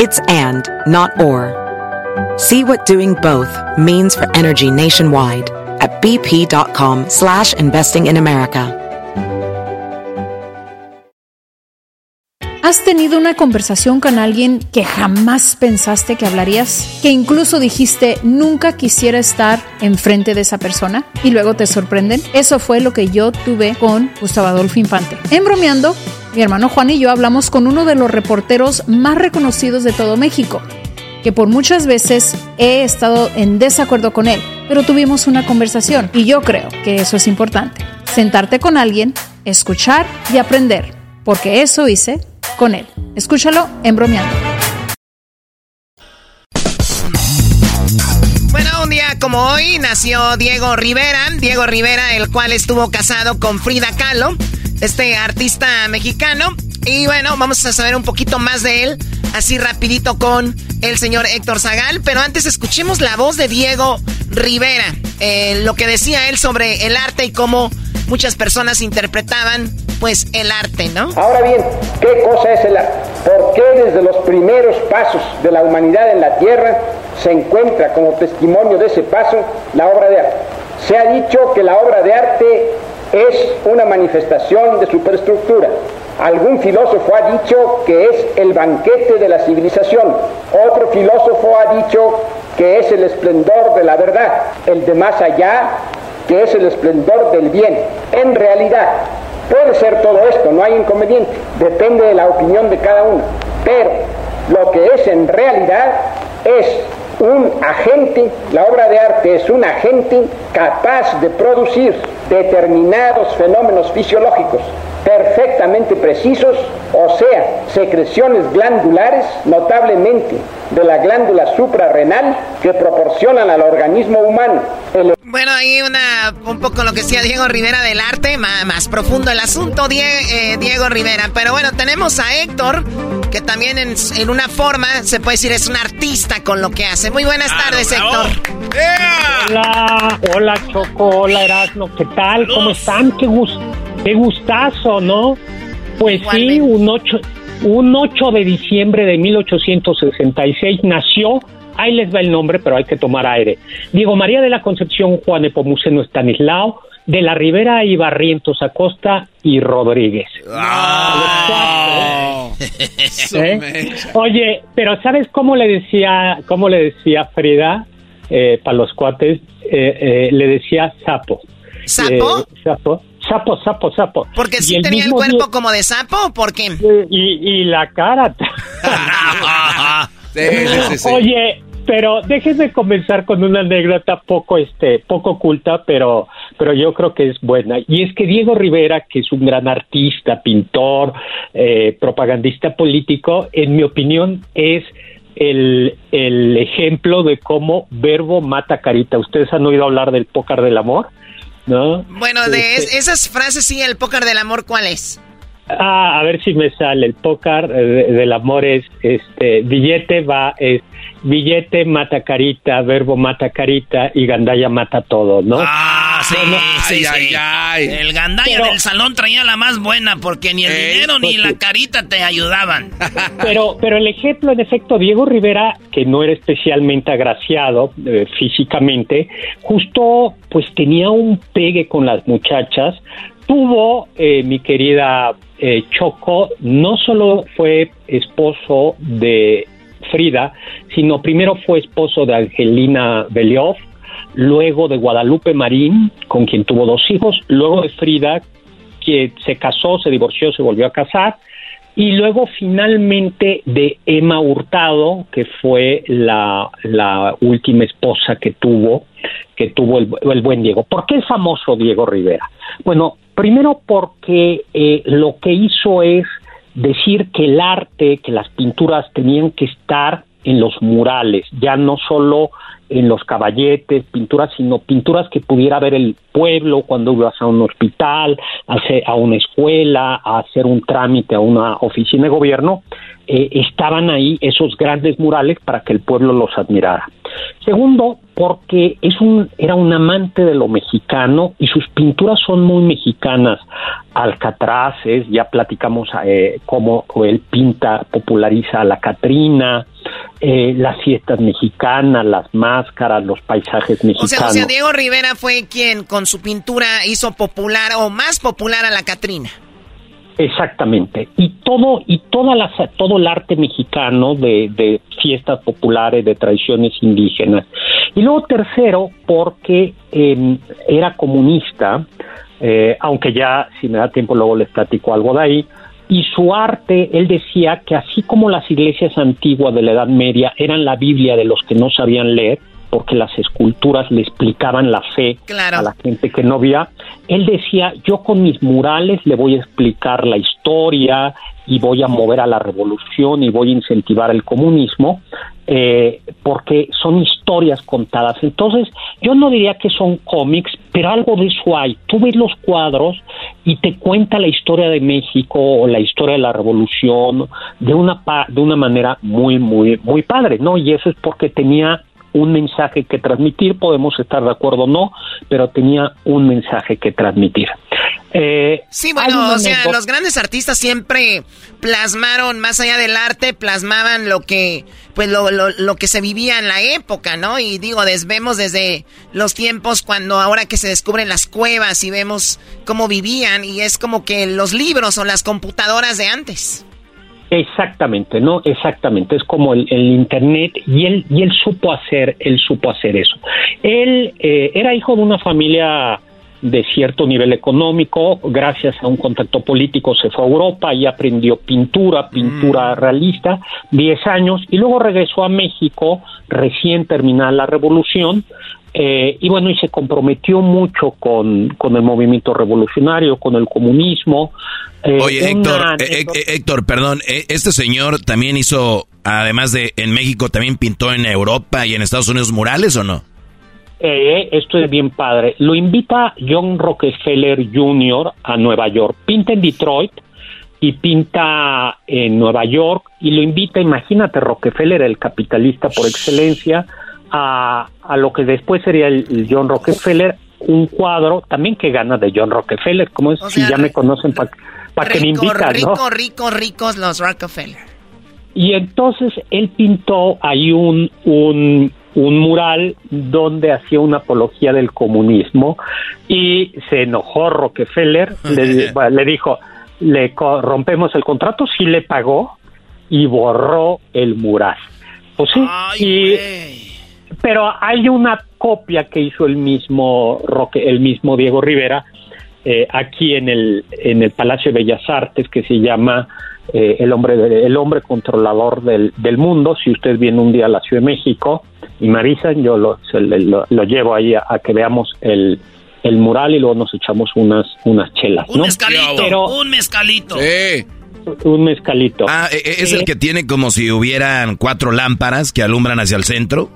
It's and, not or. See what doing both means for energy nationwide at bp.com slash investing in America. ¿Has tenido una conversación con alguien que jamás pensaste que hablarías? Que incluso dijiste nunca quisiera estar enfrente de esa persona y luego te sorprenden. Eso fue lo que yo tuve con Gustavo Adolfo Infante. En bromeando, mi hermano Juan y yo hablamos con uno de los reporteros más reconocidos de todo México, que por muchas veces he estado en desacuerdo con él, pero tuvimos una conversación y yo creo que eso es importante. Sentarte con alguien, escuchar y aprender, porque eso hice con él. Escúchalo en bromeando. Bueno, un día como hoy nació Diego Rivera, Diego Rivera, el cual estuvo casado con Frida Kahlo, este artista mexicano. Y bueno, vamos a saber un poquito más de él, así rapidito con el señor Héctor Zagal. Pero antes escuchemos la voz de Diego Rivera, eh, lo que decía él sobre el arte y cómo muchas personas interpretaban pues el arte, ¿no? Ahora bien, ¿qué cosa es el arte? ¿Por qué desde los primeros pasos de la humanidad en la Tierra se encuentra como testimonio de ese paso la obra de arte? Se ha dicho que la obra de arte es una manifestación de superestructura. Algún filósofo ha dicho que es el banquete de la civilización. Otro filósofo ha dicho que es el esplendor de la verdad. El de más allá, que es el esplendor del bien. En realidad, puede ser todo esto, no hay inconveniente. Depende de la opinión de cada uno. Pero lo que es en realidad es un agente, la obra de arte es un agente capaz de producir determinados fenómenos fisiológicos perfectamente precisos, o sea, secreciones glandulares, notablemente de la glándula suprarrenal, que proporcionan al organismo humano el Bueno, ahí una, un poco lo que decía Diego Rivera del arte, más, más profundo el asunto, eh, Diego Rivera. Pero bueno, tenemos a Héctor, que también en, en una forma se puede decir es un artista con lo que hace. Muy buenas tardes, Héctor. Hola, hola Choco, hola Erasmo, ¿qué tal? ¿Cómo están? Qué, gus- qué gustazo, ¿no? Pues sí, un 8, un 8 de diciembre de 1866 nació, ahí les va el nombre, pero hay que tomar aire. Diego María de la Concepción Juan Epomuceno Estanislao, de la Ribera y Barrientos Acosta y Rodríguez. ¿Eh? Oye, pero ¿sabes cómo le decía, cómo le decía Frida para los cuates? Eh, eh, le decía sapo. ¿Sapo? Eh, sapo, sapo, sapo, sapo. Porque Y sí tenía el cuerpo día- como de sapo, ¿o ¿por qué? y, y la cara. Sí, sí, sí, sí. Oye, pero déjenme comenzar con una anécdota poco, este, poco oculta, pero, pero yo creo que es buena. Y es que Diego Rivera, que es un gran artista, pintor, eh, propagandista político, en mi opinión es el, el ejemplo de cómo verbo mata carita. ¿Ustedes han oído hablar del pócar del amor? ¿no? Bueno, de esas frases, sí, el póker del amor, ¿cuál es? Ah, a ver si me sale. El póker eh, del amor es, este, billete va, es billete mata carita, verbo mata carita y gandaya mata todo, ¿no? Ah, sí, sí, El gandaya del salón traía la más buena porque ni el dinero ni la carita te ayudaban. Pero, pero el ejemplo, en efecto, Diego Rivera, que no era especialmente agraciado eh, físicamente, justo pues tenía un pegue con las muchachas, tuvo, eh, mi querida eh, Choco, no solo fue esposo de Frida, sino primero fue esposo de Angelina Belioff, luego de Guadalupe Marín, con quien tuvo dos hijos, luego de Frida, que se casó, se divorció, se volvió a casar, y luego finalmente de Emma Hurtado, que fue la, última esposa que tuvo, que tuvo el, el, buen Diego. ¿Por qué es famoso Diego Rivera? Bueno, primero porque eh, lo que hizo es decir que el arte, que las pinturas tenían que estar en los murales, ya no solo en los caballetes, pinturas, sino pinturas que pudiera ver el pueblo cuando ibas a un hospital, a, una escuela, a hacer un trámite a una oficina de gobierno, eh, estaban ahí esos grandes murales para que el pueblo los admirara. Segundo, porque es un, era un amante de lo mexicano y sus pinturas son muy mexicanas. Alcatraces, ya platicamos eh, cómo él pinta, populariza a la Catrina, eh, las fiestas mexicanas, las máscaras, los paisajes mexicanos. O sea, Diego Rivera fue quien con su pintura hizo popular o más popular a la Catrina. Exactamente. Y todo, y toda la, todo el arte mexicano de, fiestas populares, de tradiciones indígenas. Y luego tercero, porque em, era comunista, eh, aunque ya, si me da tiempo, luego les platico algo de ahí, y su arte, él decía que así como las iglesias antiguas de la Edad Media eran la Biblia de los que no sabían leer, porque las esculturas le explicaban la fe a la gente que no veía, él decía, yo con mis murales le voy a explicar la historia y voy a mover a la revolución y voy a incentivar el comunismo, eh, porque son historias contadas. Entonces, yo no diría que son cómics, pero algo de eso hay. Tú ves los cuadros y te cuenta la historia de México o la historia de la revolución de una, de una manera muy, muy, muy padre, ¿no? Y eso es porque tenía un mensaje que transmitir, podemos estar de acuerdo o no, pero tenía un mensaje que transmitir. Eh, sí, bueno, o sea, los grandes artistas siempre plasmaron, más allá del arte, plasmaban lo que, pues lo, lo, lo que se vivía en la época, ¿no? Y digo, vemos desde los tiempos cuando ahora que se descubren las cuevas y vemos cómo vivían y es como que los libros o las computadoras de antes. Exactamente, no, exactamente. Es como el, internet y él y él supo hacer, él supo hacer eso. Él eh, era hijo de una familia de cierto nivel económico, gracias a un contacto político se fue a Europa y aprendió pintura, pintura mm. realista, 10 años, y luego regresó a México recién terminada la revolución, eh, y bueno, y se comprometió mucho con, con el movimiento revolucionario, con el comunismo. Eh, Oye, Héctor, eh, Héctor, perdón, este señor también hizo, además de en México, también pintó en Europa y en Estados Unidos murales o no? esto es bien padre. Lo invita John Rockefeller Jr. a Nueva York. Pinta en Detroit y pinta en Nueva York y lo invita, imagínate, Rockefeller, el capitalista por excelencia, a, a lo que después sería el, John Rockefeller, un cuadro también que gana de John Rockefeller, como es, si ya me conocen, para que me invitan, Rico, ricos, ricos los Rockefeller. Y entonces él pintó ahí un, un, un mural donde hacía una apología del comunismo y se enojó Rockefeller, le, le dijo, le rompemos el contrato, sí le pagó y borró el mural. Pues sí, y pero hay una copia que hizo el mismo Roque, el mismo Diego Rivera eh, aquí en el en el Palacio de Bellas Artes que se llama eh, el hombre el hombre controlador del, del, mundo. Si usted viene un día a la Ciudad de México y me avisan yo lo, lo, llevo ahí a, que veamos el, el mural y luego nos echamos unas unas chelas un mezcalito un mezcalito. Un mezcalito. Ah e, e, es el eh, que tiene como si hubieran cuatro lámparas que alumbran hacia el centro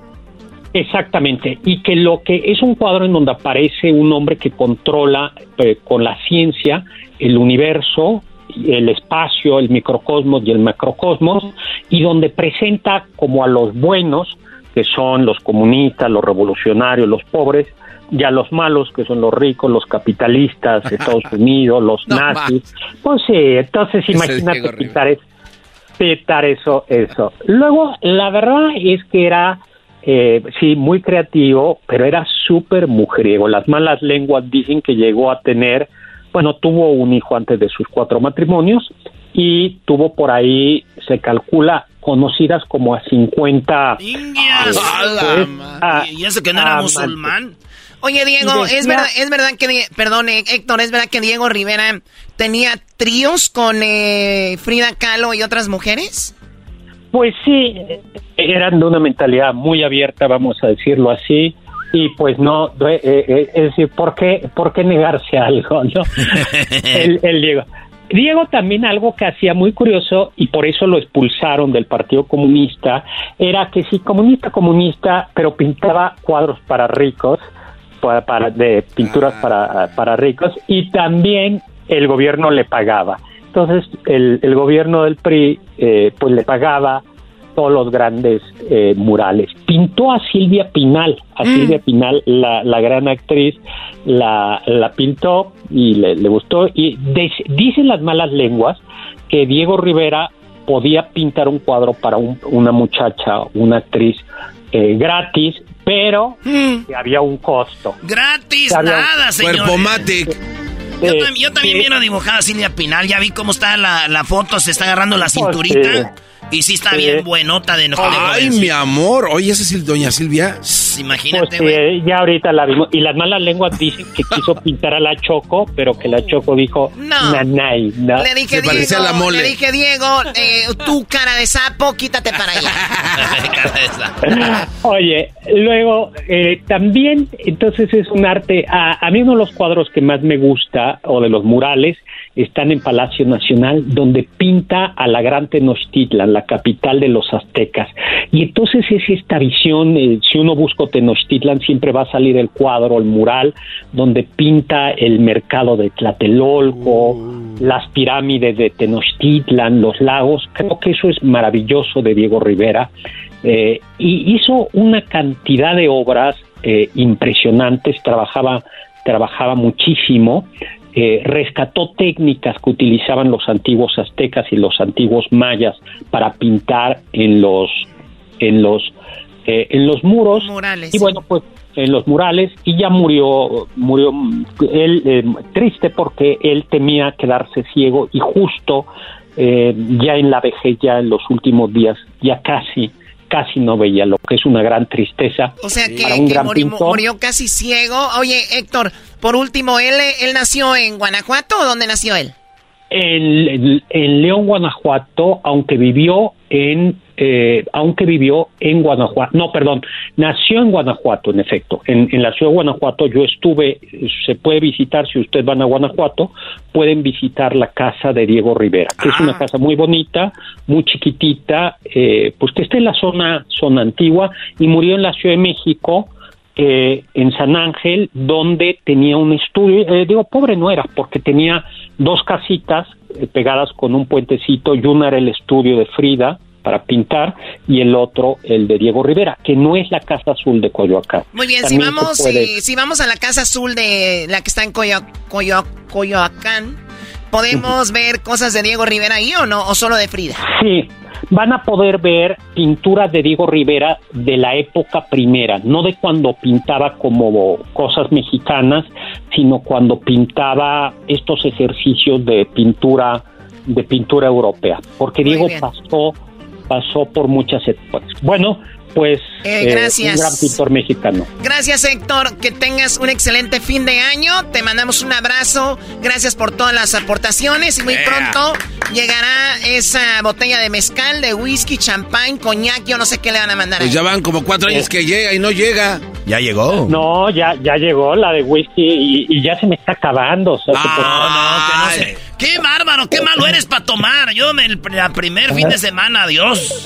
Exactamente, y que lo que es un cuadro en donde aparece un hombre que controla eh, con la ciencia el universo, el espacio, el microcosmos y el macrocosmos, y donde presenta como a los buenos, que son los comunistas, los revolucionarios, los pobres, y a los malos, que son los ricos, los capitalistas, Estados Unidos, los nazis. Pues sí, entonces imagínate quitar, es, quitar eso, eso. Luego, la verdad es que era eh, sí, muy creativo, pero era súper mujeriego. Las malas lenguas dicen que llegó a tener, bueno, tuvo un hijo antes de sus cuatro matrimonios y tuvo por ahí, se calcula, conocidas como a 50. Pues, ¿Y eso que no era musulmán? Oye, Diego, ¿es, verdad, ¿es verdad que, perdón, Héctor, ¿es verdad que Diego Rivera tenía tríos con eh, Frida Kahlo y otras mujeres? Pues sí, eran de una mentalidad muy abierta, vamos a decirlo así, y pues no, eh, eh, es decir, ¿por qué, ¿por qué negarse a algo? ¿no? el, Diego. Diego también algo que hacía muy curioso y por eso lo expulsaron del Partido Comunista era que sí, comunista, comunista, pero pintaba cuadros para ricos, para, de pinturas ah. para, para ricos y también el gobierno le pagaba. Entonces el, el gobierno del PRI eh, pues le pagaba todos los grandes eh, murales. Pintó a Silvia Pinal, a mm. Silvia Pinal, la, la, gran actriz, la, la pintó y le, gustó. Y dicen las malas lenguas que Diego Rivera podía pintar un cuadro para una muchacha, una actriz eh, gratis, pero mm. que había un costo. Gratis, nada, señor. Yo, también, vi una dibujada Silvia Pinal, ya vi cómo está la, la foto, se está agarrando la pues cinturita. Y sí está bien buenota de nosotros. Ay, mi amor. Oye, esa es doña Silvia. Imagínate, pues, ya ahorita la vimos. Y las malas lenguas dicen que quiso pintar a la Choco, pero que la Choco dijo, no. Nanay, no. Le dije, Diego, la mole. le dije, Diego, eh, tú cara de sapo, quítate para allá. Oye, luego, eh, también, entonces es un arte, a, a mí uno de los cuadros que más me gusta, o de los murales, están en Palacio Nacional, donde pinta a la gran Tenochtitlan, la capital de los aztecas. Y entonces es esta visión, eh, si uno busca Tenochtitlan, siempre va a salir el cuadro, el mural, donde pinta el mercado de Tlatelolco, uh. las pirámides de Tenochtitlan, los lagos. Creo que eso es maravilloso de Diego Rivera. Eh, y hizo una cantidad de obras eh, impresionantes, trabajaba trabajaba muchísimo eh, rescató técnicas que utilizaban los antiguos aztecas y los antiguos mayas para pintar en los en los eh, en los muros. Y bueno pues en los murales y ya murió murió él eh, triste porque él temía quedarse ciego y justo ya en la vejez ya en los últimos días ya casi casi no veía, lo que es una gran tristeza. O sea que, murió, casi ciego. Oye, Héctor, por último, ¿él, ¿él nació en Guanajuato o dónde nació él? En, en León, Guanajuato, aunque vivió en eh, aunque vivió en Guanajuato, no, perdón, nació en Guanajuato, en efecto, en, la ciudad de Guanajuato yo estuve, se puede visitar, si ustedes van a Guanajuato, pueden visitar la casa de Diego Rivera, que es una ah. casa muy bonita, muy chiquitita, eh, pues que está en la zona, zona antigua, y murió en la Ciudad de México, eh, en San Ángel, donde tenía un estudio, digo, pobre no era, porque tenía dos casitas pegadas con un puentecito, y una era el estudio de Frida, para pintar y el otro el de Diego Rivera, que no es la Casa Azul de Coyoacán. Muy bien, si vamos, si, vamos a la Casa Azul de la que está en Coyoacán, ¿podemos ver cosas de Diego Rivera ahí o no? ¿O solo de Frida? Sí, van a poder ver pinturas de Diego Rivera de la época primera, no de cuando pintaba como cosas mexicanas, sino cuando pintaba estos ejercicios de pintura de pintura europea, porque Diego pasó pasó por muchas etapas. Bueno, pues eh, gracias. un gran pintor mexicano. Gracias Héctor, que tengas un excelente fin de año, te mandamos un abrazo, gracias por todas las aportaciones y muy pronto llegará esa botella de mezcal, de whisky, champán, coñac, yo no sé qué le van a mandar. Pues ya van como cuatro años que llega y no llega. Ya llegó. No, ya, ya llegó la de whisky y, ya se me está acabando. O sea, ah, no, no, que no se Qué bárbaro, qué malo eres para tomar. Yo me, el primer fin de semana, adiós.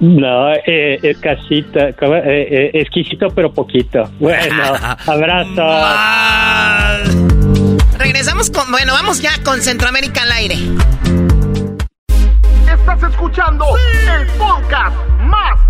No, eh, es casita, eh, eh, exquisito pero poquito. Bueno, abrazo. Regresamos con, bueno, vamos ya con Centroamérica al aire. Estás escuchando el podcast más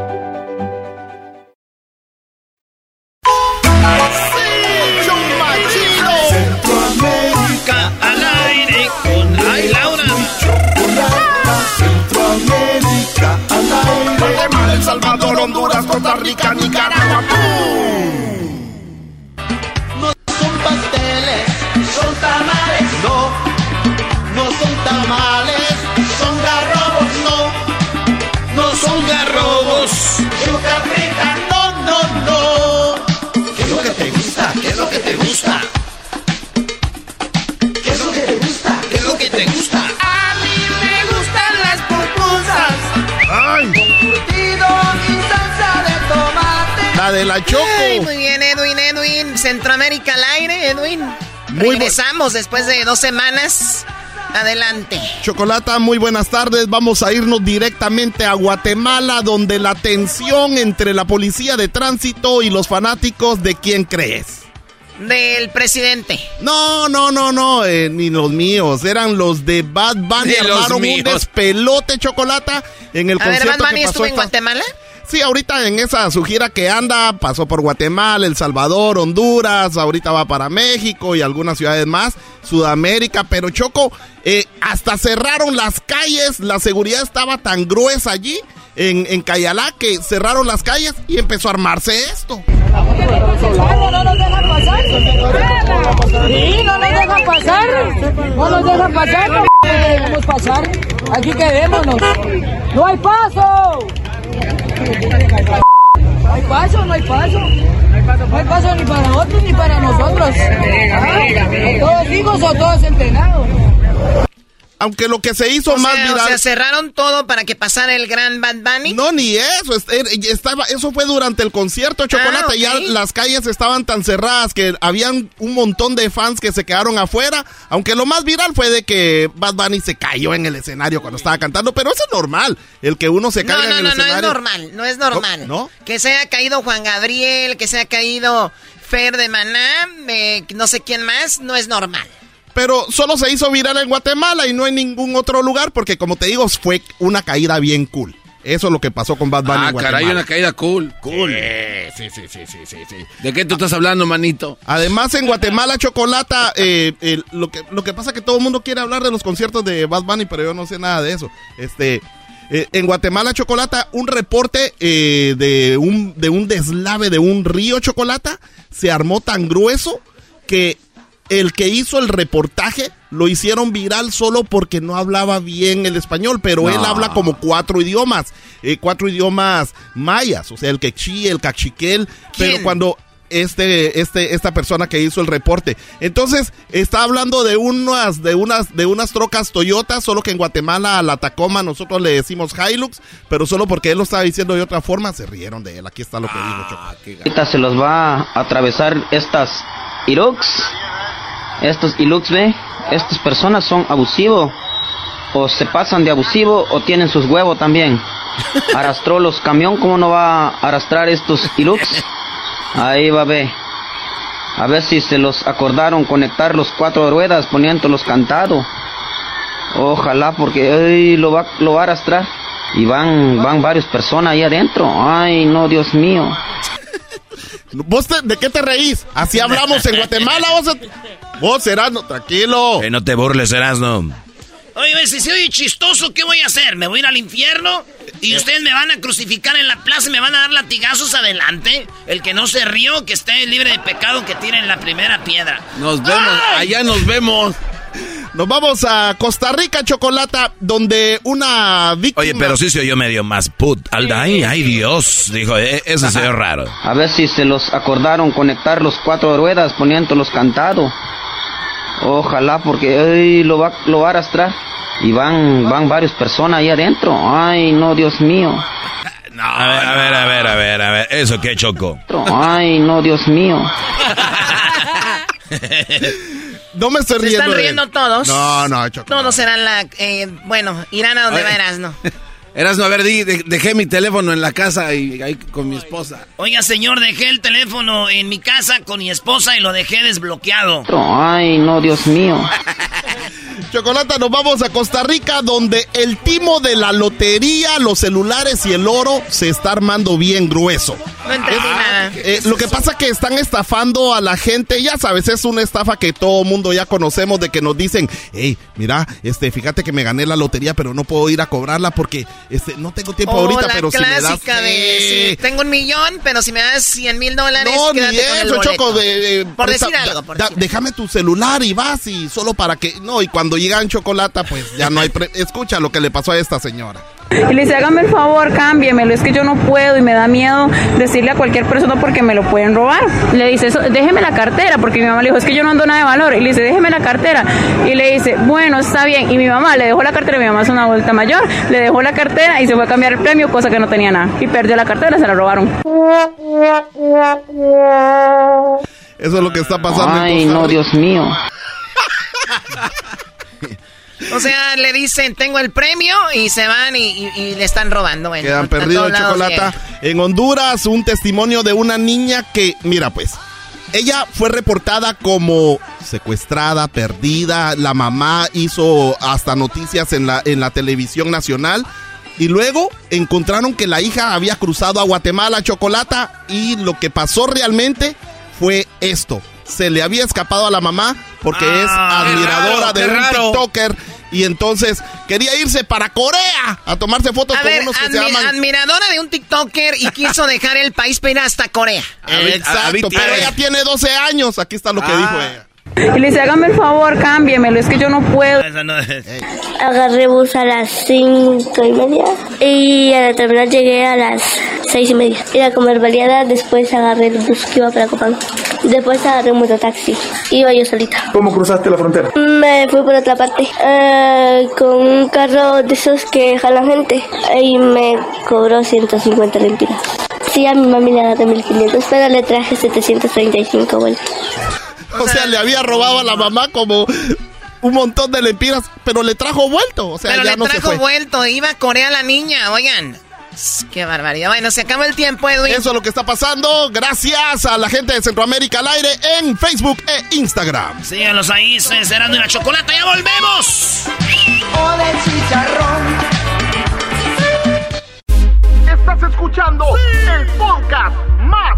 Rica, Nicaragua. No son pasteles, son tamales. No, no son tamales, son garrobos. No, no son garrobos. Yuca frita, no, no, no. ¿Qué es lo que te gusta? ¿Qué es lo que te gusta? La de la Choco. Ay, muy bien, Edwin, Edwin. Centroamérica al aire, Edwin. Muy Regresamos después de dos semanas. Adelante. Chocolata, muy buenas tardes. Vamos a irnos directamente a Guatemala, donde la tensión entre la policía de tránsito y los fanáticos de quién crees. Del presidente. No, no, no, no, eh, ni los míos. Eran los de Bad Bunny. Los Armaron un míos. despelote, Chocolata, en el A ver, concierto Bad Bunny que estuvo pasó en esta- Guatemala. Sí, ahorita en esa su gira que anda, pasó por Guatemala, El Salvador, Honduras, ahorita va para México y algunas ciudades más, Sudamérica, pero Choco, eh, hasta cerraron las calles, la seguridad estaba tan gruesa allí en, en Cayalá que cerraron las calles y empezó a armarse esto. No nos dejan pasar. Sí, no nos dejan pasar. No nos dejan pasar. No dejamos pasar. Aquí quedémonos. No hay paso. No hay paso, no hay paso. No hay paso ni para otros ni para nosotros. ¿Todos hijos o todos entrenados? Aunque lo que se hizo O más sea, o viral... sea, cerraron todo para que pasara el gran Bad Bunny. No, ni eso. es- er- Estaba, eso fue durante el concierto, Chocolate. Ah, ok. Ya las calles estaban tan cerradas que habían un montón de fans que se quedaron afuera. Aunque lo más viral fue de que Bad Bunny se cayó en el escenario cuando estaba cantando. Pero eso es normal, el que uno se No, caiga no, en no, el no es escenario. normal, no es normal. ¿No? Que se haya caído Juan Gabriel, que se haya caído Fer de Maná, eh, no sé quién más, no es normal. Pero solo se hizo viral en Guatemala y no en ningún otro lugar porque, como te digo, fue una caída bien cool. Eso es lo que pasó con Bad Bunny Ah, en Guatemala. caray, una caída cool. Cool. Sí, sí, sí, sí, sí, sí. ¿De qué tú estás hablando, manito? Además, en Guatemala, Chocolata, eh, lo, que, lo que pasa es que todo el mundo quiere hablar de los conciertos de Bad Bunny, pero yo no sé nada de eso. Este, eh, en Guatemala, Chocolata, un reporte eh, de, un, de un deslave de un río, Chocolata, se armó tan grueso que el que hizo el reportaje lo hicieron viral solo porque no hablaba bien el español, pero él habla como cuatro idiomas, eh, cuatro idiomas mayas, o sea, el quechí, el cachiquel, pero cuando este, este, esta persona que hizo el reporte. Entonces, está hablando de unas, de unas, de unas trocas Toyota, solo que en Guatemala a la Tacoma nosotros le decimos Hilux, pero solo porque él lo estaba diciendo de otra forma, se rieron de él. Aquí está lo que dijo Choco. Ahorita se los va a atravesar estas Irux, estos Ilux, ve, estas personas son abusivos, o se pasan de abusivo o tienen sus huevos también. arrastró los camión, ¿cómo no va a arrastrar estos Hilux? Ahí va a ver. A ver si se los acordaron conectar los cuatro ruedas poniéndolos cantados. Ojalá porque ay, lo, va, lo va a arrastrar. Y van, van varias personas ahí adentro. Ay, no, Dios mío. ¿Vos de qué te reís? Así hablamos en Guatemala, vos. Vos, Erasno, tranquilo. Eh, no te burles, Erasno. Oye, si soy chistoso, ¿qué voy a hacer? ¿Me voy a ir al infierno? ¿Y ustedes me van a crucificar en la plaza y me van a dar latigazos adelante? El que no se rió, que esté libre de pecado, que tiren la primera piedra. Nos vemos, allá nos vemos. Nos vamos a Costa Rica, Chocolata, donde una víctima... Oye, pero sí se oyó medio más put. Ay, ay, Dios. Dijo, eh, eso se oyó raro. A ver si se los acordaron conectar los cuatro ruedas poniéndolos cantados. Ojalá, porque ay, lo, va, lo va a arrastrar. Y van, van varias personas ahí adentro. Ay, no, Dios mío. No, a ver, a ver, a ver, a ver, a ver. ¿Eso qué, Choco? Ay, no, Dios mío. no me estoy riendo. ¿Se están riendo todos? No, no, Choco. Todos serán la... Eh, bueno, irán a donde verás, ¿no? Erasno, a ver, dejé mi teléfono en la casa y ahí con mi esposa. Oiga, señor, dejé el teléfono en mi casa con mi esposa y lo dejé desbloqueado. Ay, no, Dios mío. Chocolata, nos vamos a Costa Rica, donde el timo de la lotería, los celulares y el oro se está armando bien grueso. No entendí nada. Eh, lo que pasa es que están estafando a la gente, ya sabes, es una estafa que todo mundo ya conocemos de que nos dicen, hey, mira, este, fíjate que me gané la lotería, pero no puedo ir a cobrarla porque este, no tengo tiempo oh, ahorita, pero si me das... de, tengo un millón, pero si me das 100 mil dólares, no, ni eso, Choco, de, por decir algo, por decir. déjame tu celular y vas y solo para que, no, y cuando llegan chocolate, pues ya no hay, escucha lo que le pasó a esta señora. Y le dice, hágame el favor, cámbiemelo, es que yo no puedo y me da miedo decirle a cualquier persona porque me lo pueden robar. Le dice, eso, déjeme la cartera, porque mi mamá le dijo, es que yo no ando nada de valor. Y le dice, déjeme la cartera. Y le dice, bueno, está bien. Y mi mamá le dejó la cartera, mi mamá es una vuelta mayor, le dejó la cartera y se fue a cambiar el premio, cosa que no tenía nada. Y perdió la cartera, se la robaron. Eso es lo que está pasando. Ay, no, Dios mío. O sea, le dicen, tengo el premio y se van y, le están robando. Bueno, Quedan perdidos chocolate. En Honduras, un testimonio de una niña que, mira pues, ella fue reportada como secuestrada, perdida. La mamá hizo hasta noticias en la, en la televisión nacional. Y luego encontraron que la hija había cruzado a Guatemala, Chocolata, y lo que pasó realmente fue esto se le había escapado a la mamá porque es ah, admiradora de un TikToker y entonces quería irse para Corea a tomarse fotos con unos que se llaman... admiradora de un TikToker y quiso dejar el país para ir hasta Corea. Exacto, pero ella tiene 12 años, aquí está lo que dijo ah. ella. Y le dice, hágame el favor, cámbiemelo, es que yo no puedo. Agarré bus a las cinco y media y a la terminal llegué a las seis y media. Iba a comer baleada, después agarré el bus que iba para Copán. Después agarré un mototaxi. Iba yo solita. ¿Cómo cruzaste la frontera? Me fui por otra parte. Eh, con un carro de esos que jalan gente. Y me cobró 150 lempiras. Sí, a mi mami le agarré 1500, pero le traje 735 vueltas. O sea, le había robado a la mamá como un montón de lempiras, pero le trajo vuelto. O sea, pero ya le no trajo se fue. vuelto, iba a Corea la niña, oigan. Qué barbaridad. Bueno, se acabó el tiempo, Edwin. Eso es lo que está pasando. Gracias a la gente de Centroamérica al aire en Facebook e Instagram. Síganos ahí, serán de la chocolate. ¡Ya volvemos! Estás escuchando el podcast más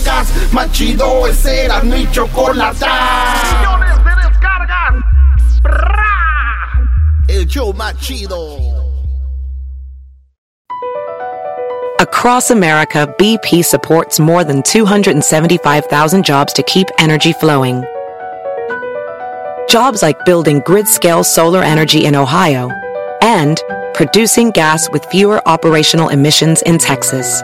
más chido. Es y. Millones de descargas. El show más chido. Across America, BP supports more than 275,000 jobs to keep energy flowing. Jobs like building grid scale solar energy in Ohio and producing gas with fewer operational emissions in Texas.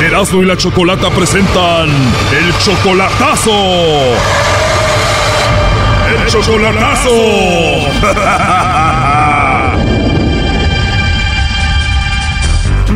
Erasmo y la Chocolata presentan el chocolatazo. El chocolatazo.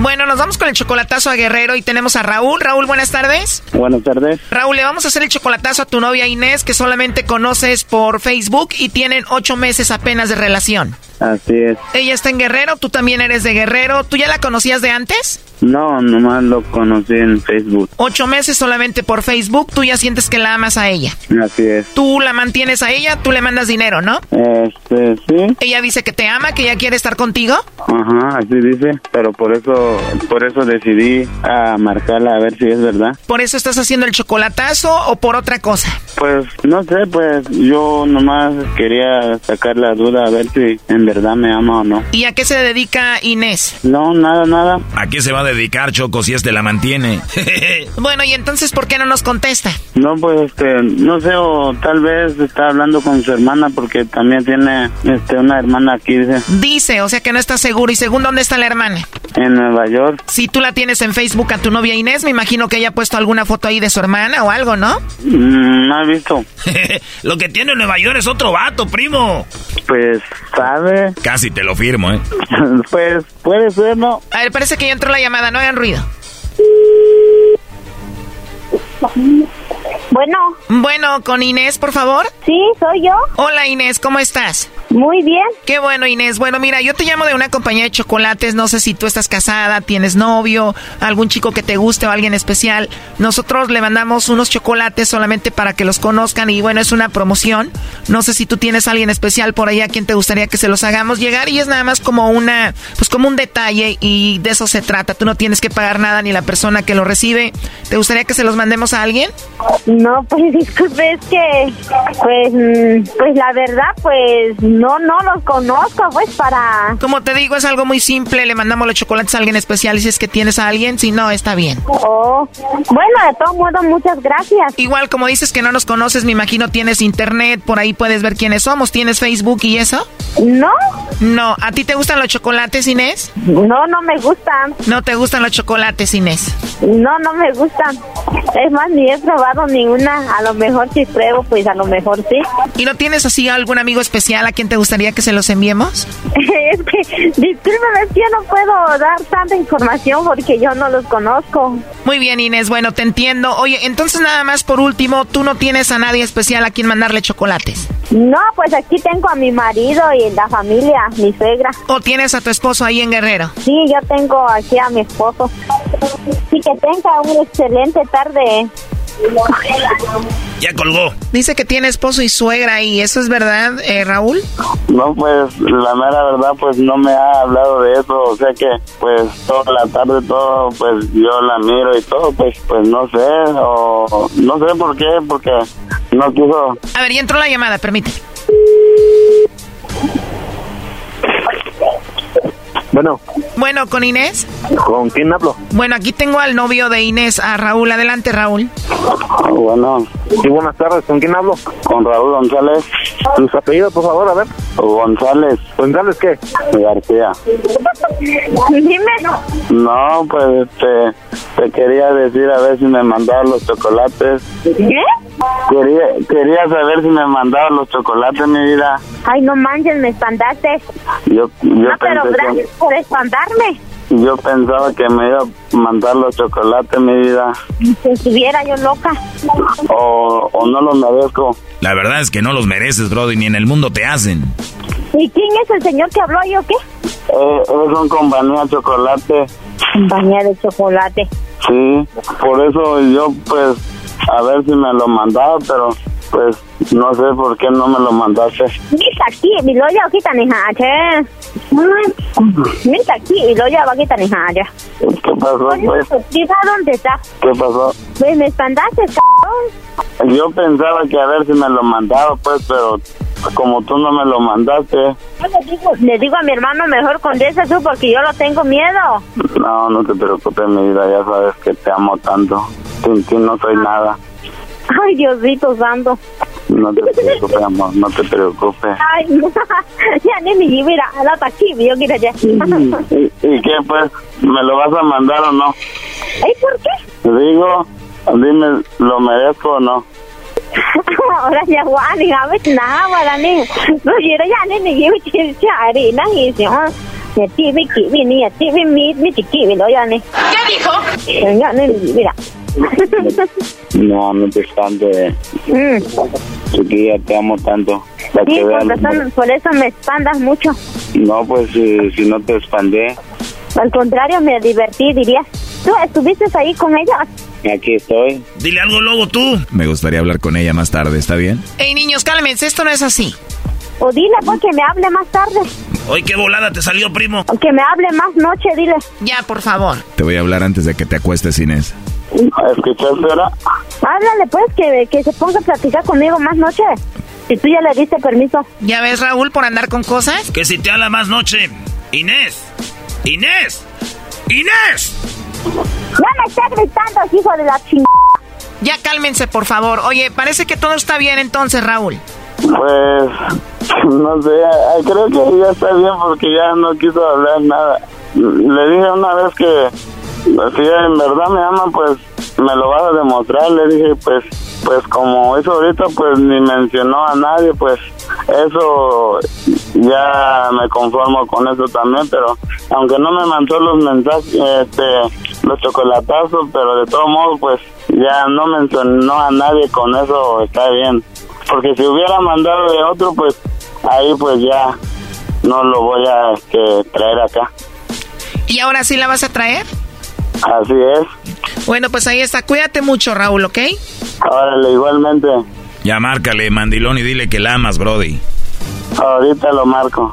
Bueno, nos vamos con el chocolatazo a Guerrero y tenemos a Raúl. Raúl, buenas tardes. Buenas tardes. Raúl, le vamos a hacer el chocolatazo a tu novia Inés, que solamente conoces por Facebook y tienen ocho meses apenas de relación. Así es. Ella está en Guerrero, tú también eres de Guerrero. ¿Tú ya la conocías de antes? No, nomás lo conocí en Facebook. Ocho meses solamente por Facebook, tú ya sientes que la amas a ella. Así es. Tú la mantienes a ella, tú le mandas dinero, ¿no? Este, sí. Ella dice que te ama, que ella quiere estar contigo. Ajá, así dice. Pero por eso, por eso decidí a marcarla a ver si es verdad. ¿Por eso estás haciendo el chocolatazo o por otra cosa? Pues no sé, pues yo nomás quería sacar la duda a ver si en verdad me ama o no. ¿Y a qué se dedica Inés? No, nada, nada. ¿A qué se va a dedicar, Choco, si este la mantiene? bueno, ¿y entonces por qué no nos contesta? No, pues este, no sé, o tal vez está hablando con su hermana porque también tiene este una hermana aquí, dice. Dice, o sea que no está seguro. ¿Y según dónde está la hermana? En Nueva York. Si tú la tienes en Facebook a tu novia Inés, me imagino que ella ha puesto alguna foto ahí de su hermana o algo, ¿no? Mm, no he visto. Lo que tiene Nueva York es otro vato, primo. Pues, ¿sabe? Casi te lo firmo, ¿eh? pues, puede ser, ¿no? A ver, parece que ya entró la llamada, no hagan ruido. Bueno. Bueno, con Inés, por favor. Sí, soy yo. Hola Inés, ¿cómo estás? Muy bien. Qué bueno, Inés. Bueno, mira, yo te llamo de una compañía de chocolates. No sé si tú estás casada, tienes novio, algún chico que te guste o alguien especial. Nosotros le mandamos unos chocolates solamente para que los conozcan y bueno, es una promoción. No sé si tú tienes a alguien especial por ahí a quien te gustaría que se los hagamos llegar y es nada más como una, pues como un detalle y de eso se trata. Tú no tienes que pagar nada ni la persona que lo recibe. ¿Te gustaría que se los mandemos a alguien? No, pues disculpe, es que, pues, mm, pues la verdad, pues no, no los conozco, pues para... Como te digo, es algo muy simple. Le mandamos los chocolates a alguien especial si es que tienes a alguien. Si no, está bien. Oh, bueno, de todos modos, muchas gracias. Igual, como dices que no nos conoces, me imagino tienes internet, por ahí puedes ver quiénes somos. ¿Tienes Facebook y eso? No. No. ¿A ti te gustan los chocolates, Inés? No, no me gustan. ¿No te gustan los chocolates, Inés? No, no me gustan. Es más, ni he probado ninguna. A lo mejor si pruebo, pues a lo mejor sí. ¿Y no tienes así algún amigo especial a quien te gustaría que se los enviemos? es que, discúlpeme, yo no puedo dar tanta información porque yo no los conozco. Muy bien, Inés, bueno, te entiendo. Oye, entonces nada más por último, ¿tú no tienes a nadie especial a quien mandarle chocolates? No, pues aquí tengo a mi marido y la familia, mi suegra. ¿O tienes a tu esposo ahí en Guerrero? Sí, yo tengo aquí a mi esposo. Sí, que tenga una excelente tarde. Ya colgó. Dice que tiene esposo y suegra y eso es verdad, eh, Raúl. No, pues la mera verdad, pues no me ha hablado de eso, o sea que pues toda la tarde todo, pues yo la miro y todo, pues pues no sé, o no sé por qué, porque no quiso. A ver, ya entró la llamada, permíteme. Bueno. Bueno, ¿con Inés? ¿Con quién hablo? Bueno, aquí tengo al novio de Inés, a Raúl. Adelante, Raúl. Ah, bueno. Sí, buenas tardes. ¿Con quién hablo? Con Raúl González. ¿Tus apellidos, por favor? A ver. González. ¿González qué? García. Dime. No, pues este, te quería decir a ver si me mandaban los chocolates. ¿Qué? Quería, quería saber si me mandaban los chocolates, mi vida. Ay, no manches, me espantaste. Yo, yo no, pero pensé que- gracias por espantarme. Yo pensaba que me iba a mandar los chocolates, mi vida. Si estuviera yo loca. O, o no los merezco. La verdad es que no los mereces, Brody, ni en el mundo te hacen. ¿Y quién es el señor que habló ahí o qué? Eh, es un compañía chocolate. Compañía de chocolate. Sí, por eso yo, pues, a ver si me lo mandaba, pero, pues, no sé por qué no me lo mandaste. Mira aquí, mi loya hojita, hija. che. Mira aquí y lo lleva aquí tan ya. ¿Qué pasó, pues? ¿dónde está? ¿Qué pasó? Pues me espantaste, cabrón. Yo pensaba que a ver si me lo mandaba, pues, pero como tú no me lo mandaste. le digo, le digo a mi hermano mejor condesa tú porque yo lo tengo miedo. No, no te preocupes, mi vida, ya sabes que te amo tanto. Sin ti no soy nada. Ay, Diosito santo. No te preocupes, amor, no te preocupes. Ay, ya ni me mira, la aquí, yo quiero ya. ¿Y, ¿Y qué, pues? ¿Me lo vas a mandar o no? ¿Ay, por qué? Digo, dime, ¿lo merezco o no? Ahora ya Juan, a ver, nada, para ni. No, yo ya ni ni yo quiero chari, na y si ha. Ya tivi kiwi ni mi ya ni. ¿Qué dijo? Ya ni mira. No, no te espantes. Mm. Chiquilla, te amo tanto. Para Sí, que por, razón, por eso me espantas mucho. No, pues eh, si no te expandé, Al contrario, me divertí, dirías. ¿Tú estuviste ahí con ella? aquí estoy. Dile algo luego tú. Me gustaría hablar con ella más tarde, ¿está bien? Ey, niños, cálmense, esto no es así. O dile, pues, que me hable más tarde. Hoy qué volada te salió, primo. O que me hable más noche, dile. Ya, por favor. Te voy a hablar antes de que te acuestes, Inés. ¿Escuchaste ahora? Háblale, pues, que, que se ponga a platicar conmigo más noche. Si tú ya le diste permiso. ¿Ya ves, Raúl, por andar con cosas? Que si te habla más noche. Inés. Inés. Inés. Ya me está gritando, hijo de la chingada. Ya cálmense, por favor. Oye, parece que todo está bien entonces, Raúl. Pues, no sé, creo que ya está bien porque ya no quiso hablar nada. Le dije una vez que si en verdad me ama, pues me lo vas a demostrar. Le dije, pues, pues como eso ahorita, pues ni mencionó a nadie, pues eso ya me conformo con eso también, pero aunque no me mandó los mensajes, este, los chocolatazos, pero de todos modos, pues ya no mencionó a nadie con eso, está bien. Porque si hubiera mandado de otro, pues ahí pues ya no lo voy a este, traer acá. ¿Y ahora sí la vas a traer? Así es. Bueno, pues ahí está. Cuídate mucho, Raúl, ¿ok? Órale, igualmente. Ya márcale, mandilón, y dile que la amas, Brody. Ahorita lo marco.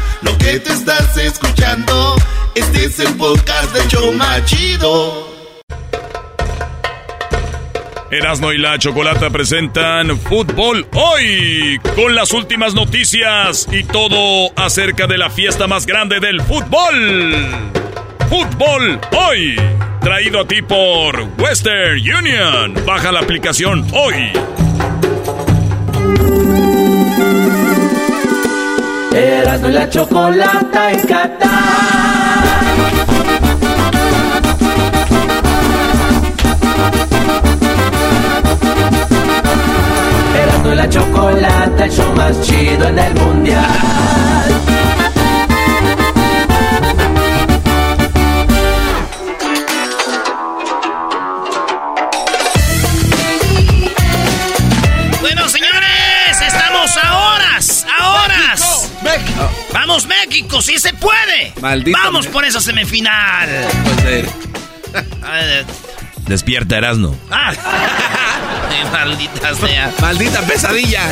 Lo que te estás escuchando, este es el podcast de Choma Chido. Erasno y la Chocolata presentan Fútbol Hoy con las últimas noticias y todo acerca de la fiesta más grande del fútbol. Fútbol Hoy, traído a ti por Western Union. Baja la aplicación hoy. Erasmo y la chocolata en Qatar. Erasmo y la chocolata, el show más chido en el mundial. Bueno, señores, estamos a horas, a horas. Vamos, México, sí se puede. Maldito Vamos Me- por esa semifinal. Ver, Despierta, Erasno. ah. Ay, Maldita sea. Maldita pesadilla.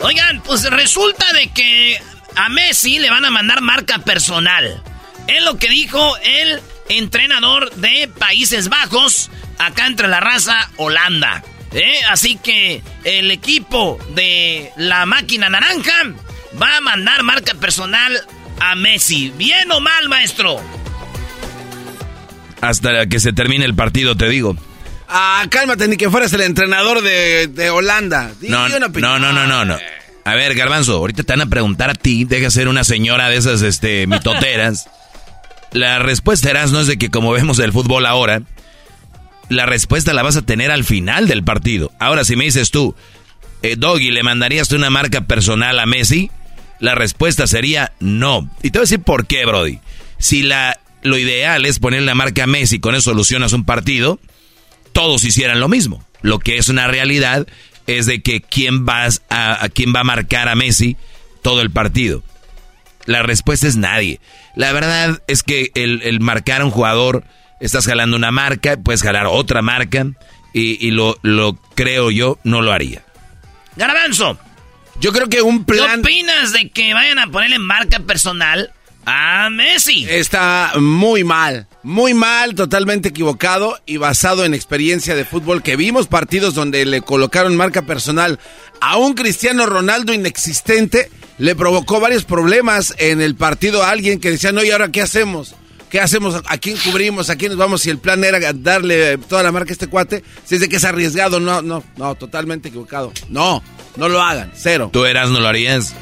Oigan, pues resulta de que a Messi le van a mandar marca personal. Es lo que dijo el entrenador de Países Bajos, acá entre la raza Holanda. ¿Eh? Así que el equipo de la máquina naranja va a mandar marca personal a Messi. ¿Bien o mal, maestro? Hasta que se termine el partido, te digo. Ah, cálmate, ni que fueras el entrenador de, de Holanda. No, una no, no, no, no, no. A ver, Garbanzo, ahorita te van a preguntar a ti, deja ser una señora de esas, este, mitoteras. La respuesta, Erasno, es de que como vemos el fútbol ahora, la respuesta la vas a tener al final del partido. Ahora, si me dices tú, eh, Doggy, ¿le mandarías tú una marca personal a Messi? La respuesta sería no. Y te voy a decir por qué, Brody. Si la, lo ideal es poner la marca Messi, con eso solucionas un partido, todos hicieran lo mismo. Lo que es una realidad es de que quién, vas a, quién va a marcar a Messi todo el partido. La respuesta es nadie. La verdad es que el, marcar a un jugador, estás jalando una marca, puedes jalar otra marca, y, lo, lo creo yo, no lo haría. Garbanzo. Yo creo que un plan... ¿Qué opinas de que vayan a ponerle marca personal a Messi? Está muy mal, muy mal, totalmente equivocado y basado en experiencia de fútbol que vimos partidos donde le colocaron marca personal a un Cristiano Ronaldo inexistente, le provocó varios problemas en el partido a alguien que decía, no, ¿y ahora qué hacemos? ¿Qué hacemos? ¿A quién cubrimos? ¿A quién nos vamos? Si el plan era darle toda la marca a este cuate, si es de que es arriesgado, no, no, no, totalmente equivocado. No, no lo hagan, cero. ¿Tú eras, no lo harías?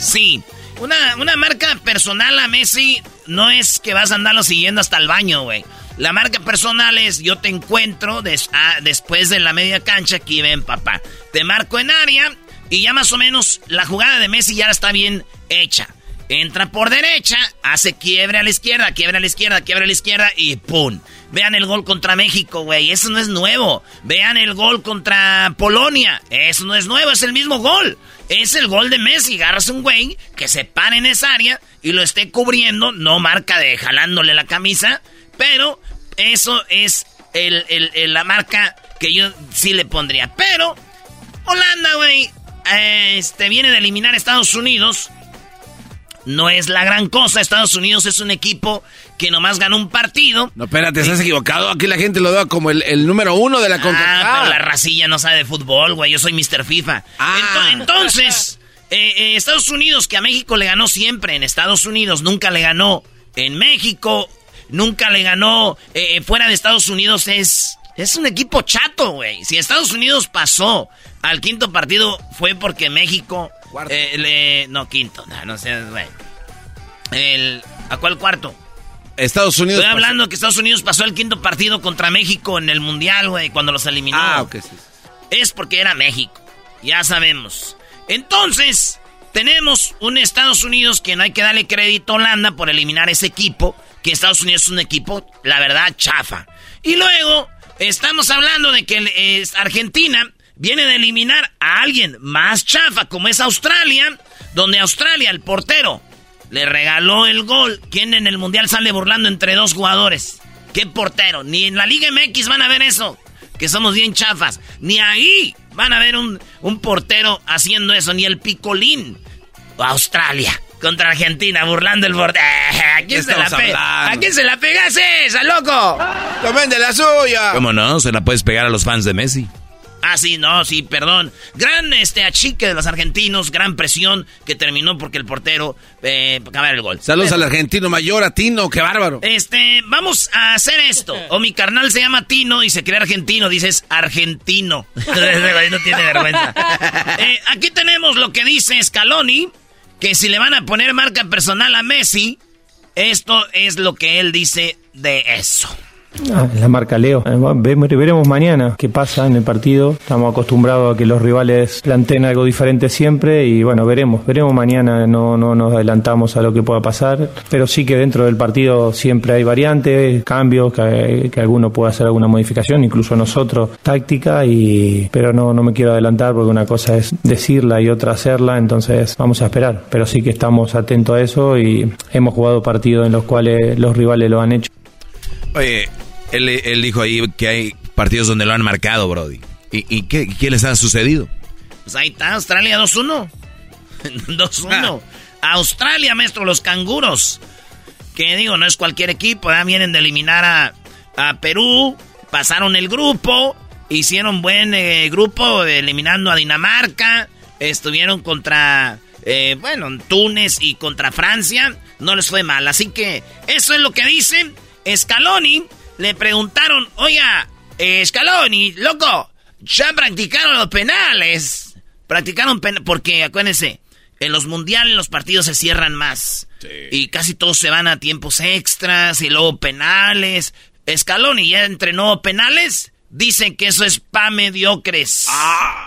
Sí, una, una marca personal a Messi no es que vas a andarlo siguiendo hasta el baño, güey. La marca personal es yo te encuentro ah, después de la media cancha, aquí ven papá. Te marco en área y ya más o menos la jugada de Messi ya está bien hecha. Entra por derecha, hace quiebre a la izquierda, quiebre a la izquierda, quiebre a la izquierda y ¡pum! Vean el gol contra México, güey. Eso no es nuevo. Vean el gol contra Polonia. Eso no es nuevo, es el mismo gol. Es el gol de Messi. Agarras un güey que se para en esa área y lo esté cubriendo. No marca de jalándole la camisa. Pero eso es la marca que yo sí le pondría. Pero Holanda, güey, este, viene de eliminar a Estados Unidos no es la gran cosa. Estados Unidos es un equipo que nomás ganó un partido. No, espérate, estás equivocado. Aquí la gente lo da como el, número uno de la CONCACAF. Ah, pero la racilla no sabe de fútbol, güey. Yo soy Mr. FIFA. Ah. Entonces, eh, eh, Estados Unidos, que a México le ganó siempre en Estados Unidos, nunca le ganó en México, nunca le ganó eh, fuera de Estados Unidos, es... Es un equipo chato, güey. Si Estados Unidos pasó al quinto partido fue porque México eh, no, quinto. No, no sé, güey. El, ¿A cuál cuarto? Estados Unidos. Estoy hablando que Estados Unidos pasó el quinto partido contra México en el Mundial, güey, cuando los eliminó. Ah, ok, sí. Es porque era México. Ya sabemos. Entonces, tenemos un Estados Unidos que no hay que darle crédito a Holanda por eliminar ese equipo. Que Estados Unidos es un equipo, la verdad, chafa. Y luego, estamos hablando de que Argentina viene de eliminar a alguien más chafa, como es Australia, donde Australia, el portero, le regaló el gol. ¿Quién en el Mundial sale burlando entre dos jugadores? ¿Qué portero? Ni en la Liga MX van a ver eso, que somos bien chafas. Ni ahí van a ver un, un portero haciendo eso, ni el picolín. Australia contra Argentina burlando el borde. ¿A quién se la pega? ¿A quién se la pegas esa, loco? Tomen de la suya. ¿Cómo no? Se la puedes pegar a los fans de Messi. Ah, sí, no, sí, perdón. Gran este achique de los argentinos, gran presión que terminó porque el portero eh, acabara el gol. Saludos al argentino mayor, a Tino, qué bárbaro. Este, vamos a hacer esto. O mi carnal se llama Tino y se cree argentino, dices argentino. no tiene vergüenza. Eh, aquí tenemos lo que dice Scaloni, que si le van a poner marca personal a Messi, esto es lo que él dice de eso. Ah, la marca Leo. Eh, veremos mañana qué pasa en el partido. Estamos acostumbrados a que los rivales planteen algo diferente siempre y bueno, veremos. Veremos mañana. No, no nos adelantamos a lo que pueda pasar, pero sí que dentro del partido siempre hay variantes, cambios, que, alguno pueda hacer alguna modificación, incluso nosotros, táctica, y pero no, no me quiero adelantar porque una cosa es decirla y otra hacerla, entonces vamos a esperar. Pero sí que estamos atentos a eso y hemos jugado partidos en los cuales los rivales lo han hecho. Oye, él, dijo ahí que hay partidos donde lo han marcado, Brody. ¿Y, qué, les ha sucedido? Pues ahí está, Australia 2-1. 2-1. Australia, maestro, los canguros. Que digo, no es cualquier equipo, ¿eh? vienen de eliminar a, a, Perú, pasaron el grupo, hicieron buen eh, grupo eliminando a Dinamarca, estuvieron contra, eh, bueno, Túnez y contra Francia, no les fue mal. Así que eso es lo que dice Scaloni le preguntaron, oiga, eh, Scaloni, loco, ya practicaron los penales. Practicaron penales, porque acuérdense, en los mundiales los partidos se cierran más. Y casi todos se van a tiempos extras y luego penales. Scaloni ya entrenó penales, dicen que eso es pa' mediocres.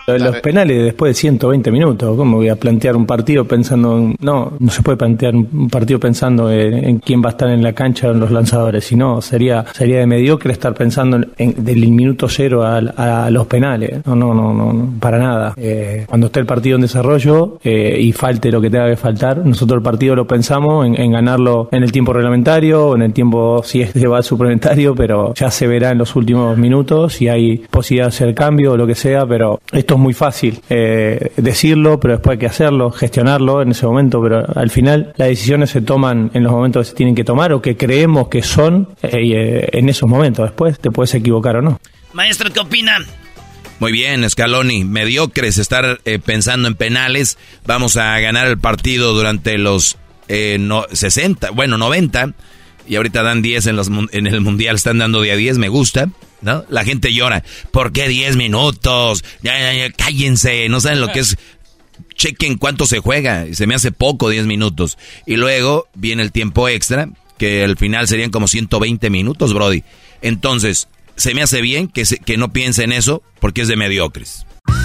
Los penales después de 120 minutos, ¿cómo voy a plantear un partido pensando en... No, no se puede plantear un partido pensando en, quién va a estar en la cancha en los lanzadores, sino sería sería de mediocre estar pensando en, del minuto cero a, los penales. No, no, no, no, para nada. Eh, cuando esté el partido en desarrollo eh, y falte lo que tenga que faltar, nosotros el partido lo pensamos en, ganarlo en el tiempo reglamentario, en el tiempo si es que va al suplementario, pero ya se verá en los últimos minutos si hay posibilidad de hacer cambio o lo que sea, pero esto es muy fácil eh, decirlo, pero después hay que hacerlo, gestionarlo en ese momento, pero al final las decisiones se toman en los momentos que se tienen que tomar o que creemos que son eh, eh, en esos momentos. Después te puedes equivocar o no. Maestro, ¿qué opinan? Muy bien, Scaloni. Mediocres estar pensando en penales. Vamos a ganar el partido durante los no, 60, bueno, 90. Y ahorita dan 10 en, los, en el Mundial, están dando día 10, me gusta. ¿No? La gente llora. ¿Por qué 10 minutos? Ya, cállense, no saben lo que es. Chequen cuánto se juega. Se me hace poco 10 minutos. Y luego viene el tiempo extra, que al final serían como 120 minutos, Brody. Entonces, se me hace bien que, que no piense en eso porque es de mediocres.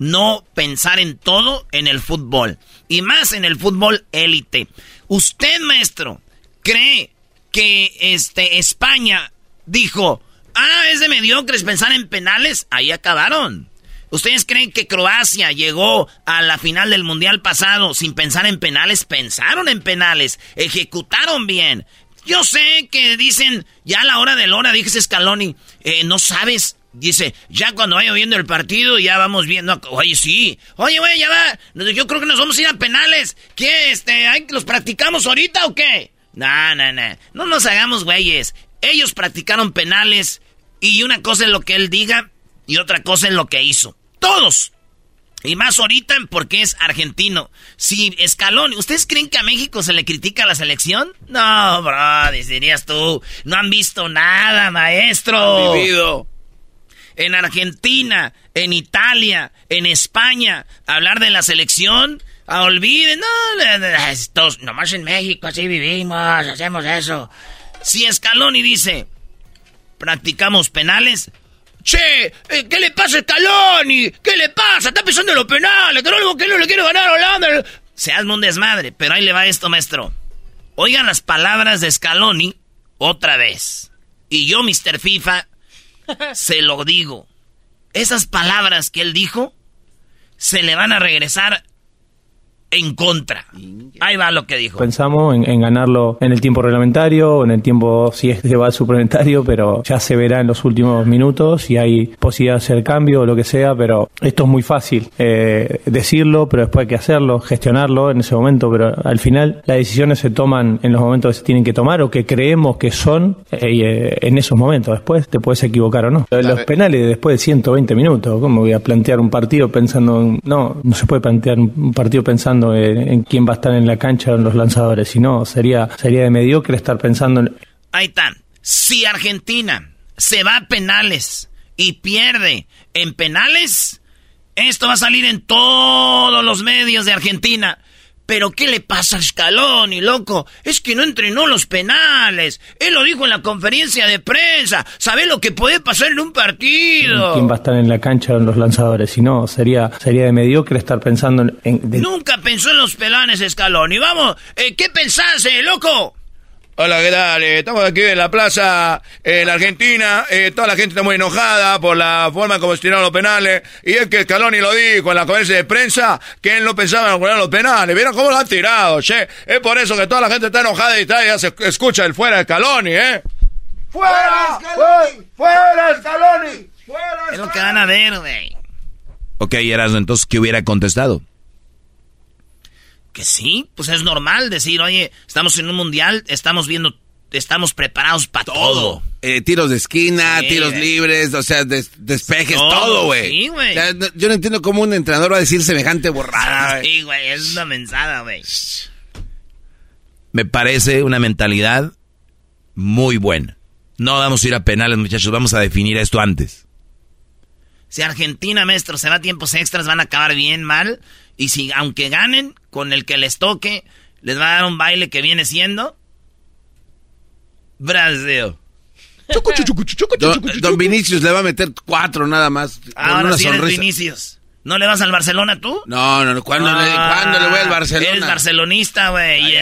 no pensar en todo en el fútbol y más en el fútbol élite. Usted, maestro, cree que este España dijo, "Ah, es de mediocres pensar en penales", ahí acabaron. ¿Ustedes creen que Croacia llegó a la final del Mundial pasado sin pensar en penales? Pensaron en penales, ejecutaron bien. Yo sé que dicen, ya a la hora de la hora, dije Scaloni, eh, no sabes Dice, ya cuando vaya viendo el partido, ya vamos viendo. Oye, sí. Oye, güey, ya va. Yo creo que nos vamos a ir a penales. ¿Qué? Este, ¿Los practicamos ahorita o qué? No, no, no. No nos hagamos güeyes. Ellos practicaron penales. Y una cosa es lo que él diga y otra cosa es lo que hizo. Todos. Y más ahorita porque es argentino. Sí, Escalón, ¿ustedes creen que a México se le critica la selección? No, bro, dirías tú. No han visto nada, maestro. En Argentina, en Italia, en España, hablar de la selección, a olviden, no, estos, nomás en México así vivimos, hacemos eso. Si Scaloni dice, practicamos penales, Che, eh, ¿qué le pasa a Scaloni? ¿Qué le pasa? Está pisando los penales, que no, que no le quiere ganar a Holanda. Se hazme un desmadre, pero ahí le va esto, maestro. Oigan las palabras de Scaloni otra vez. Y yo, Mr. FIFA, se lo digo. Esas palabras que él dijo se le van a regresar en contra. Ahí va lo que dijo. Pensamos en, ganarlo en el tiempo reglamentario, en el tiempo si es que va al suplementario, pero ya se verá en los últimos minutos si hay posibilidad de hacer cambio o lo que sea, pero esto es muy fácil eh, decirlo, pero después hay que hacerlo, gestionarlo en ese momento, pero al final las decisiones se toman en los momentos que se tienen que tomar o que creemos que son eh, eh, en esos momentos. Después te puedes equivocar o no. Los penales después de 120 minutos, ¿cómo voy a plantear un partido pensando en... No, no se puede plantear un partido pensando en, quién va a estar en la cancha los lanzadores, sino sería, sería de mediocre estar pensando en... Ahí están. Si Argentina se va a penales y pierde en penales, esto va a salir en todos los medios de Argentina. Pero ¿qué le pasa a Scaloni, loco? Es que no entrenó los penales. Él lo dijo en la conferencia de prensa. ¿Sabe lo que puede pasar en un partido? ¿Quién va a estar en la cancha en los lanzadores? Si no, sería, sería de mediocre estar pensando en... Nunca pensó en los penales Scaloni. Vamos, eh, ¿qué pensás, eh, loco? Hola, ¿qué tal? Eh, estamos aquí en la plaza en Argentina. Eh, toda la gente está muy enojada por la forma como se tiraron los penales. Y es que Scaloni lo dijo en la conferencia de prensa que él no pensaba en jugar los penales. ¿Vieron cómo lo han tirado, che? Es por eso que toda la gente está enojada y está, ya se escucha el fuera de Scaloni, ¿eh? ¡Fuera, Scaloni! ¡Fuera, Scaloni! ¡Fuera, Es lo que van a ver, güey. Ok, Erasmo, entonces, ¿qué hubiera contestado? Que sí, pues es normal decir, oye, estamos en un mundial, estamos viendo, estamos preparados para todo. Eh, tiros de esquina, Sí, tiros güey. libres, o sea, des- despejes, Todo, güey. sí, güey. O sea, no- yo no entiendo cómo un entrenador va a decir semejante borrada. Sí, güey, es una mensada, güey. Me parece una mentalidad muy buena. No vamos a ir a penales, muchachos, vamos a definir esto antes. Si Argentina, maestro, se va a tiempos extras, van a acabar bien mal. Y si, aunque ganen, con el que les toque, les va a dar un baile que viene siendo... Brasil. Don, don Vinicius le va a meter cuatro nada más. con Ahora una sí eres sonrisa. Vinicius. ¿No le vas al Barcelona tú? No, no, no. ¿Cuándo, le, Ah, ¿cuándo le voy al Barcelona? Eres barcelonista, güey. Y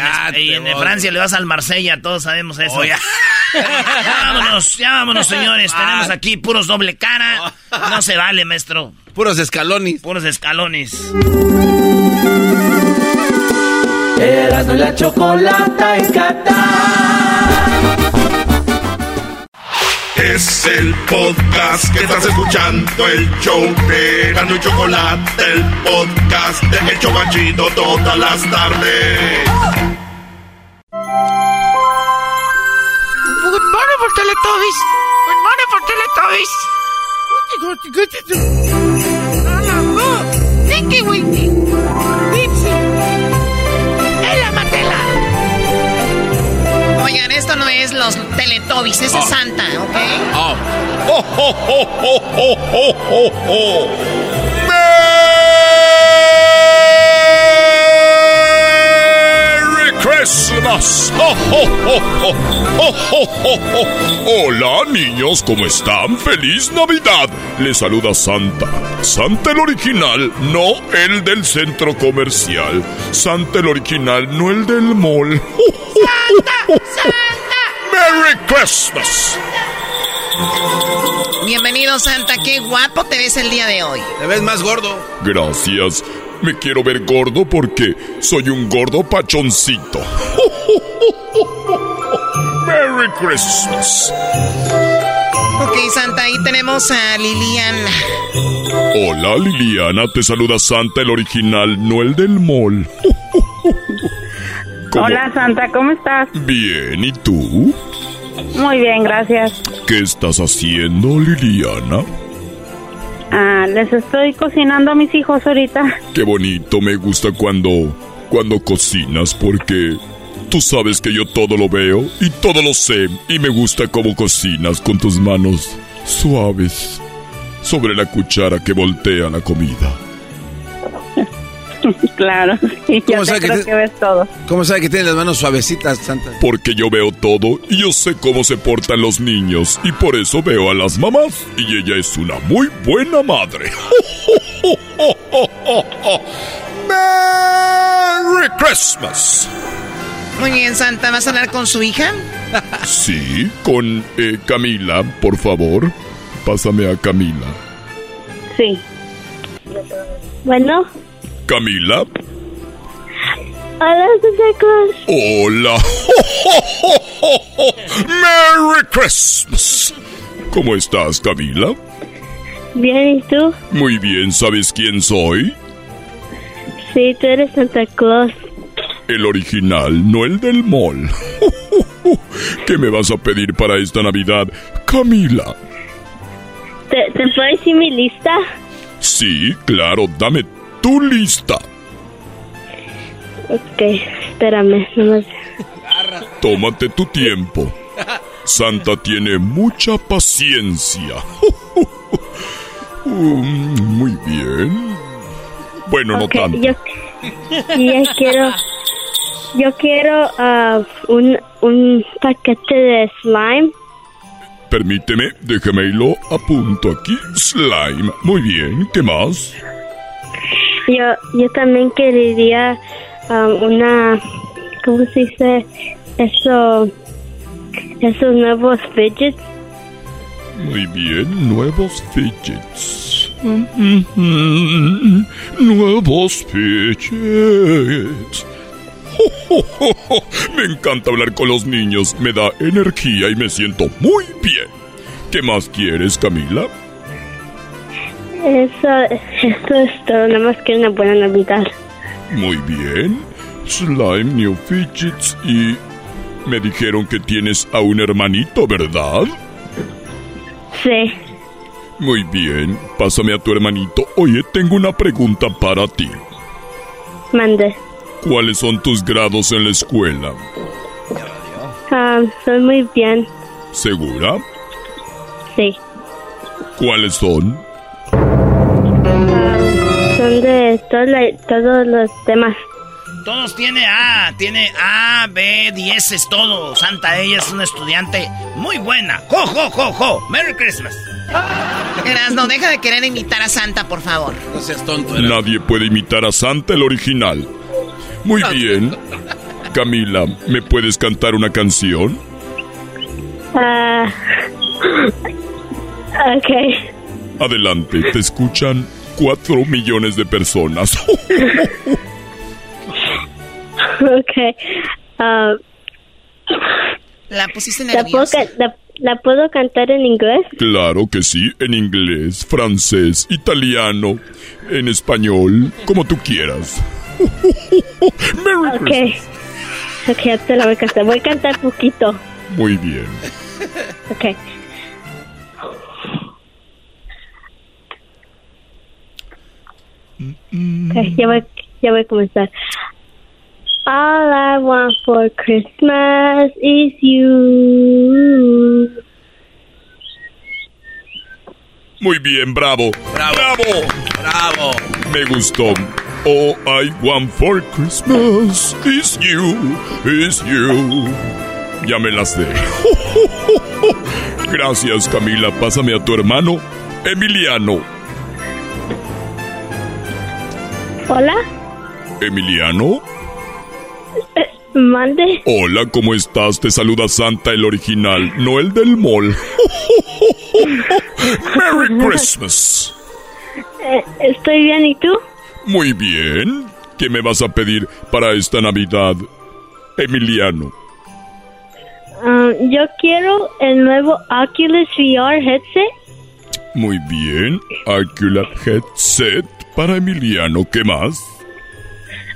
en, y. Francia le vas al Marsella, todos sabemos eso. Oh, ya. ya vámonos, ya vámonos, señores. Tenemos aquí puros doble cara. No se vale, maestro. Puros escalones. Puros escalones. Erasmo y la chocolata en Es el podcast que estás escuchando, el show de Erasmo y Chocolate, el podcast de El Chobachito todas las tardes. Good morning for Teletubbies. Good morning for Teletubbies. Winky. Dipsy. Oigan, esto no es los Teletubbies, eso es Santa, ¿ok? ¡Oh, oh, Christmas! ¡Oh, oh, oh, oh! ¡Oh, oh, oh, oh! Hola, niños, ¿cómo están? ¡Feliz Navidad! Les saluda Santa. Santa el original, no el del centro comercial. Santa el original, no el del mall. ¡Santa! ¡Santa! ¡Merry Christmas! Bienvenido, Santa. Qué guapo te ves el día de hoy. Te ves más gordo. Gracias. Me quiero ver gordo porque soy un gordo pachoncito. Merry Christmas. Ok, Santa, ahí tenemos a Lilian. Hola Liliana, te saluda Santa el original, no el del mall. ¿Cómo? Hola Santa, ¿cómo estás? Bien, ¿y tú? Muy bien, gracias. ¿Qué estás haciendo, Liliana? Ah, les estoy cocinando a mis hijos ahorita. Qué bonito, me gusta cuando cuando cocinas porque tú sabes que yo todo lo veo y todo lo sé y me gusta cómo cocinas con tus manos suaves sobre la cuchara que voltea la comida. claro, sí, ya ¿Cómo te que te- que ves todo. ¿Cómo sabe que tiene las manos suavecitas, Santa? Porque yo veo todo y yo sé cómo se portan los niños y por eso veo a las mamás y ella es una muy buena madre. Merry Christmas. Muy bien, Santa, ¿vas a hablar con su hija? Sí, con eh, Camila, por favor. Pásame a Camila. Sí. Bueno, Camila. hola Santa Claus. Hola. Merry Christmas. ¿Cómo estás, Camila? Bien, ¿y tú? Muy bien, ¿sabes quién soy? Sí, tú eres Santa Claus. El original, no el del mall. ¿Qué me vas a pedir para esta Navidad, Camila? ¿Te, te puedo decir mi lista? Sí, claro, dame tu lista. Ok, espérame, nomás. Tómate tu tiempo. Santa tiene mucha paciencia. Mm, Muy bien. Bueno, no tanto. yo, yo quiero, yo quiero ah, un, un paquete de slime. Permíteme, déjame y lo apunto aquí. Slime. Muy bien, ¿qué más? Yo, yo también quería ah, una, ¿cómo se dice? Eso, esos nuevos fidgets. Muy bien, nuevos fidgets. Nuevos fidgets. Me encanta hablar con los niños, me da energía y me siento muy bien. ¿Qué más quieres, Camila? Eso, eso es todo, nada más que una buena Navidad. Muy bien. Slime, New Fidgets y... Me dijeron que tienes a un hermanito, ¿verdad? Sí. Muy bien. Pásame a tu hermanito. Oye, tengo una pregunta para ti. Mande. ¿Cuáles son tus grados en la escuela? Ah, soy muy bien. ¿Segura? Sí. ¿Cuáles son? Son de todo la- todos los temas. Todos tiene A, tiene A, B, dieces, todo. Santa, ella es una estudiante muy buena. ¡Jo, jo, jo, jo! ¡Merry Christmas! Erasno, deja de querer imitar a Santa, por favor. No seas tonto. Nadie puede imitar a Santa el original. Muy bien. Camila, ¿me puedes cantar una canción? Ah. ok. Adelante, te escuchan cuatro millones de personas. ok. Ah, La pusiste ¿la, nerviosa. ca- la, la puedo cantar en inglés? claro que sí, en inglés, francés, italiano, en español, como tú quieras. Merry Ok. Christmas. Ok, ya te la voy a cantar. Voy a cantar poquito. Muy bien. Ok. Ok, ya voy, ya voy a comenzar. All I want for Christmas is you. Muy bien, bravo. Bravo. Bravo. Me gustó. All I want for Christmas is you, is you. Ya me las sé. Gracias, Camila. Pásame a tu hermano, Emiliano. Hola, ¿Emiliano? mande. Hola, ¿cómo estás? Te saluda Santa, el original, no el del mall. Merry Christmas. Eh, estoy bien, ¿y tú? Muy bien. ¿Qué me vas a pedir para esta Navidad, Emiliano? Um, yo quiero el nuevo Oculus VR headset. Muy bien. Ocular Headset para Emiliano. ¿Qué más?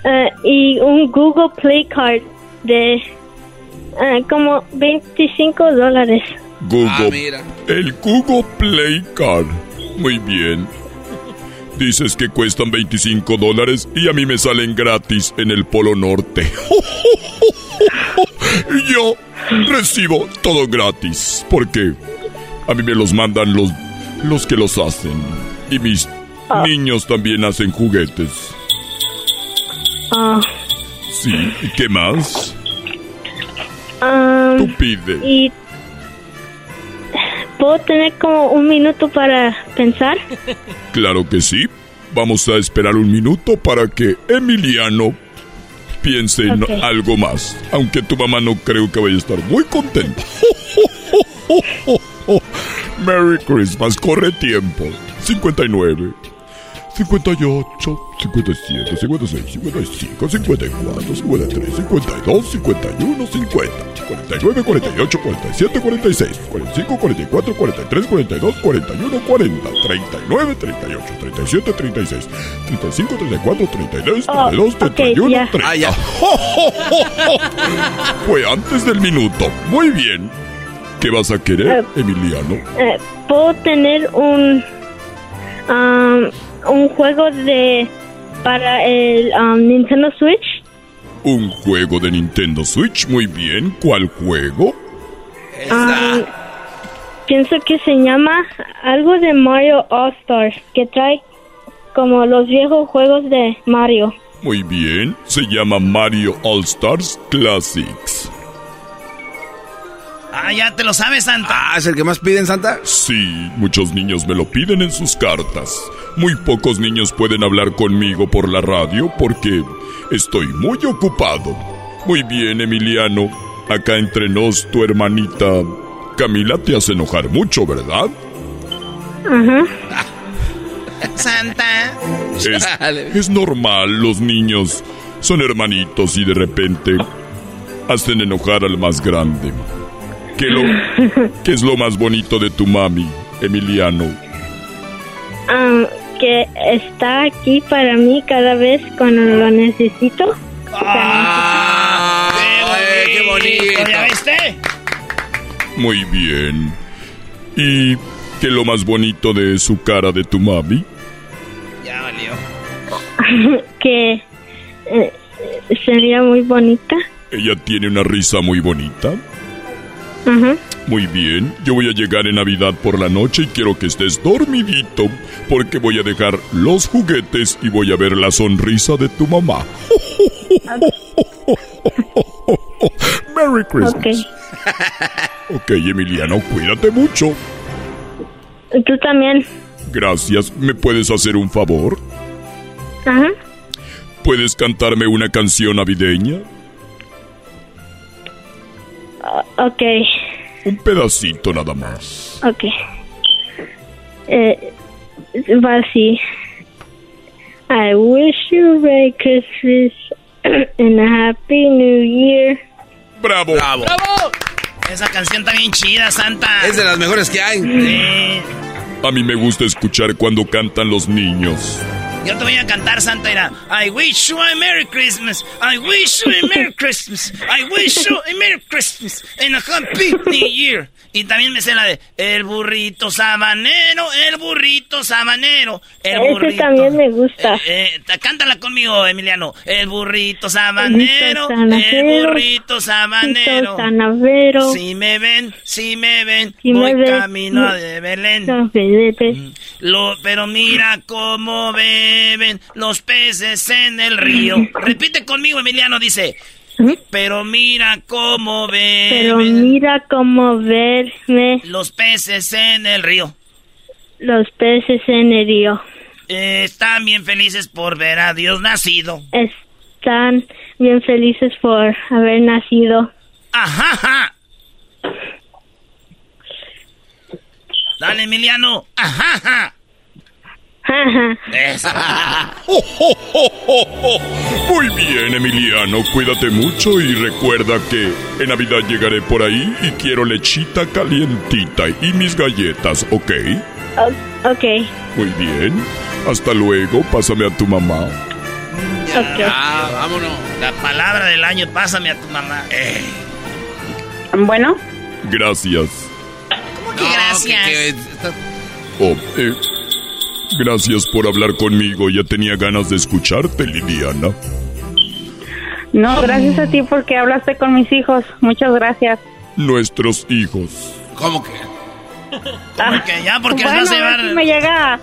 eh, y un Google Play Card de eh, como 25 dólares. Google. El Google Play Card. Muy bien. Dices que cuestan 25 dólares y a mí me salen gratis en el Polo Norte. Yo recibo todo gratis porque a mí me los mandan los, los que los hacen. Y mis niños también hacen juguetes. Ah, Sí, ¿y qué más? um, Tú pide. y puedo tener como un minuto para pensar. Claro que sí. Vamos a esperar un minuto para que Emiliano piense en algo más. Aunque tu mamá no creo que vaya a estar muy contenta. Merry Christmas, corre tiempo. 59. 58, 57, 56, 55, 54, 53, 52, 51, 50, 49, 48, 47, 46, 45, 44, 43, 42, 41, 40, 39, 38, 37, 36, 35, 34, 32, Oh, 32, ok, 31, ya. 30. Fue antes del minuto. Muy bien. ¿Qué vas a querer, Emiliano? Eh, puedo tener un um, un juego de para el um, Nintendo Switch. Un juego de Nintendo Switch, muy bien. ¿Cuál juego? Um, pienso que se llama algo de Mario All Stars que trae como los viejos juegos de Mario. Muy bien. Se llama Mario All Stars Classics. Ah, ya te lo sabes, Santa. Ah, ¿es el que más piden, Santa? Sí, muchos niños me lo piden en sus cartas. Muy pocos niños pueden hablar conmigo por la radio porque estoy muy ocupado. Muy bien, Emiliano. acá entre nos, tu hermanita Camila te hace enojar mucho, ¿verdad? Santa. Es, es normal, los niños son hermanitos y de repente hacen enojar al más grande. ¿Qué, lo, ¿Qué es lo más bonito de tu mami, Emiliano? Ah, que está aquí para mí cada vez cuando lo necesito. Ah, ¡Qué bonito! ¿Ya viste? Muy bien. ¿Y qué es lo más bonito de su cara de tu mami? Ya valió. que eh, sería muy bonita. Ella tiene una risa muy bonita. Ajá. Muy bien, yo voy a llegar en Navidad por la noche y quiero que estés dormidito, porque voy a dejar los juguetes y voy a ver la sonrisa de tu mamá. Merry Christmas. Ok. Ok, Emiliano, cuídate mucho. Tú también. Gracias. ¿Me puedes hacer un favor? Ajá. ¿Puedes cantarme una canción navideña? O- ok. Un pedacito nada más. Ok. Eh, va así. I wish you a Merry Christmas and a Happy New Year. ¡Bravo! ¡Bravo! Esa canción está bien chida, Santa. Es de las mejores que hay. Sí. A mí me gusta escuchar cuando cantan los niños. Yo te voy a cantar, Santa, era I wish you a Merry Christmas. I wish you a Merry Christmas. I wish you a Merry Christmas and a Happy New Year. Y también me sé la de El burrito sabanero, el burrito sabanero, el Ese burrito. también me gusta. Eh, ta- cántala conmigo, Emiliano. El burrito sabanero, el burrito sabanero. Sanavero. Si me ven, si me ven, Si voy me ven, camino mi- de Belén. Belén. Lo, pero mira cómo beben los peces en el río. Repite conmigo, Emiliano, dice. Pero mira cómo Pero beben mira cómo verme los peces en el río. los peces en el río. Eh, están bien felices por ver a Dios nacido. Están bien felices por haber nacido. Ajá, ajá. Dale, Emiliano. Ajá, ajá. Eso. Muy bien, Emiliano, cuídate mucho y recuerda que en Navidad llegaré por ahí y quiero lechita calientita y mis galletas, ¿ok? O- ok. Muy bien. Hasta luego, pásame a tu mamá. Ah, vámonos. La palabra del año, pásame a tu mamá. Eh. Bueno. Gracias. ¿Cómo que gracias? Oh, eh, gracias por hablar conmigo. Ya tenía ganas de escucharte, Liliana. No, gracias a ti porque hablaste con mis hijos. Muchas gracias. Nuestros hijos. ¿Cómo que? Porque ya, porque bueno, vas a llevar... ver si me llega,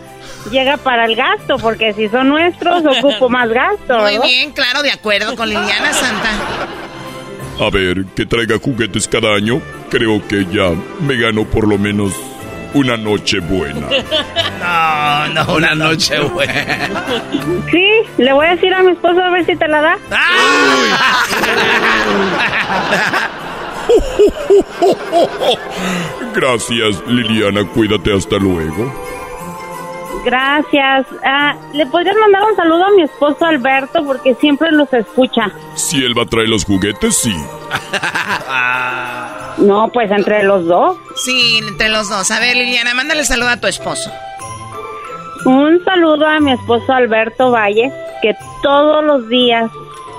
llega para el gasto, porque si son nuestros, ocupo más gasto. Muy bien, claro, de acuerdo con Liliana Santa. A ver, que traiga juguetes cada año. Creo que ya me gano por lo menos una noche buena. No, no, Una noche buena. Sí, le voy a decir a mi esposo a ver si te la da. Gracias, Liliana. Cuídate hasta luego. Gracias. Ah, ¿Le podrías mandar un saludo a mi esposo Alberto porque siempre los escucha? Si él va a traer los juguetes, sí. No, pues entre los dos. Sí, entre los dos. A ver, Liliana, mándale saludo a tu esposo. Un saludo a mi esposo Alberto Valle, que todos los días,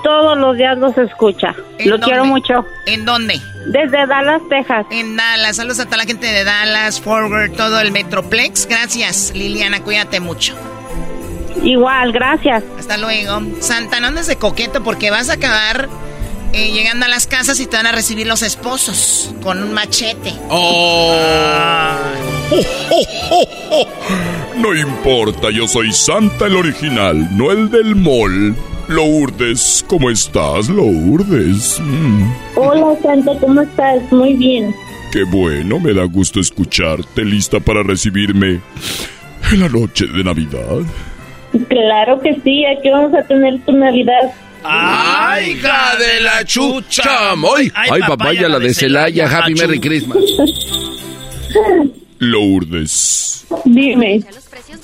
todos los días los escucha. ¿En Lo dónde? quiero mucho. ¿En dónde? Desde Dallas, Texas. En Dallas. Saludos a toda la gente de Dallas, Forward, todo el Metroplex. Gracias, Liliana. Cuídate mucho. Igual, gracias. Hasta luego. Santa, no andes de coqueto porque vas a acabar eh, llegando a las casas y te van a recibir los esposos con un machete. No importa, yo soy Santa el original, no el del mall. Lourdes, ¿cómo estás, Lourdes? Mm, Hola, Santa, ¿cómo estás? Muy bien. qué bueno, me da gusto escucharte, lista para recibirme en la noche de Navidad. Claro que sí, aquí vamos a tener tu Navidad. ¡Ay, hija de la chucha! ¡Ay, ay, papaya, la de Celaya! ¡Happy Merry Christmas! Lourdes. Dime.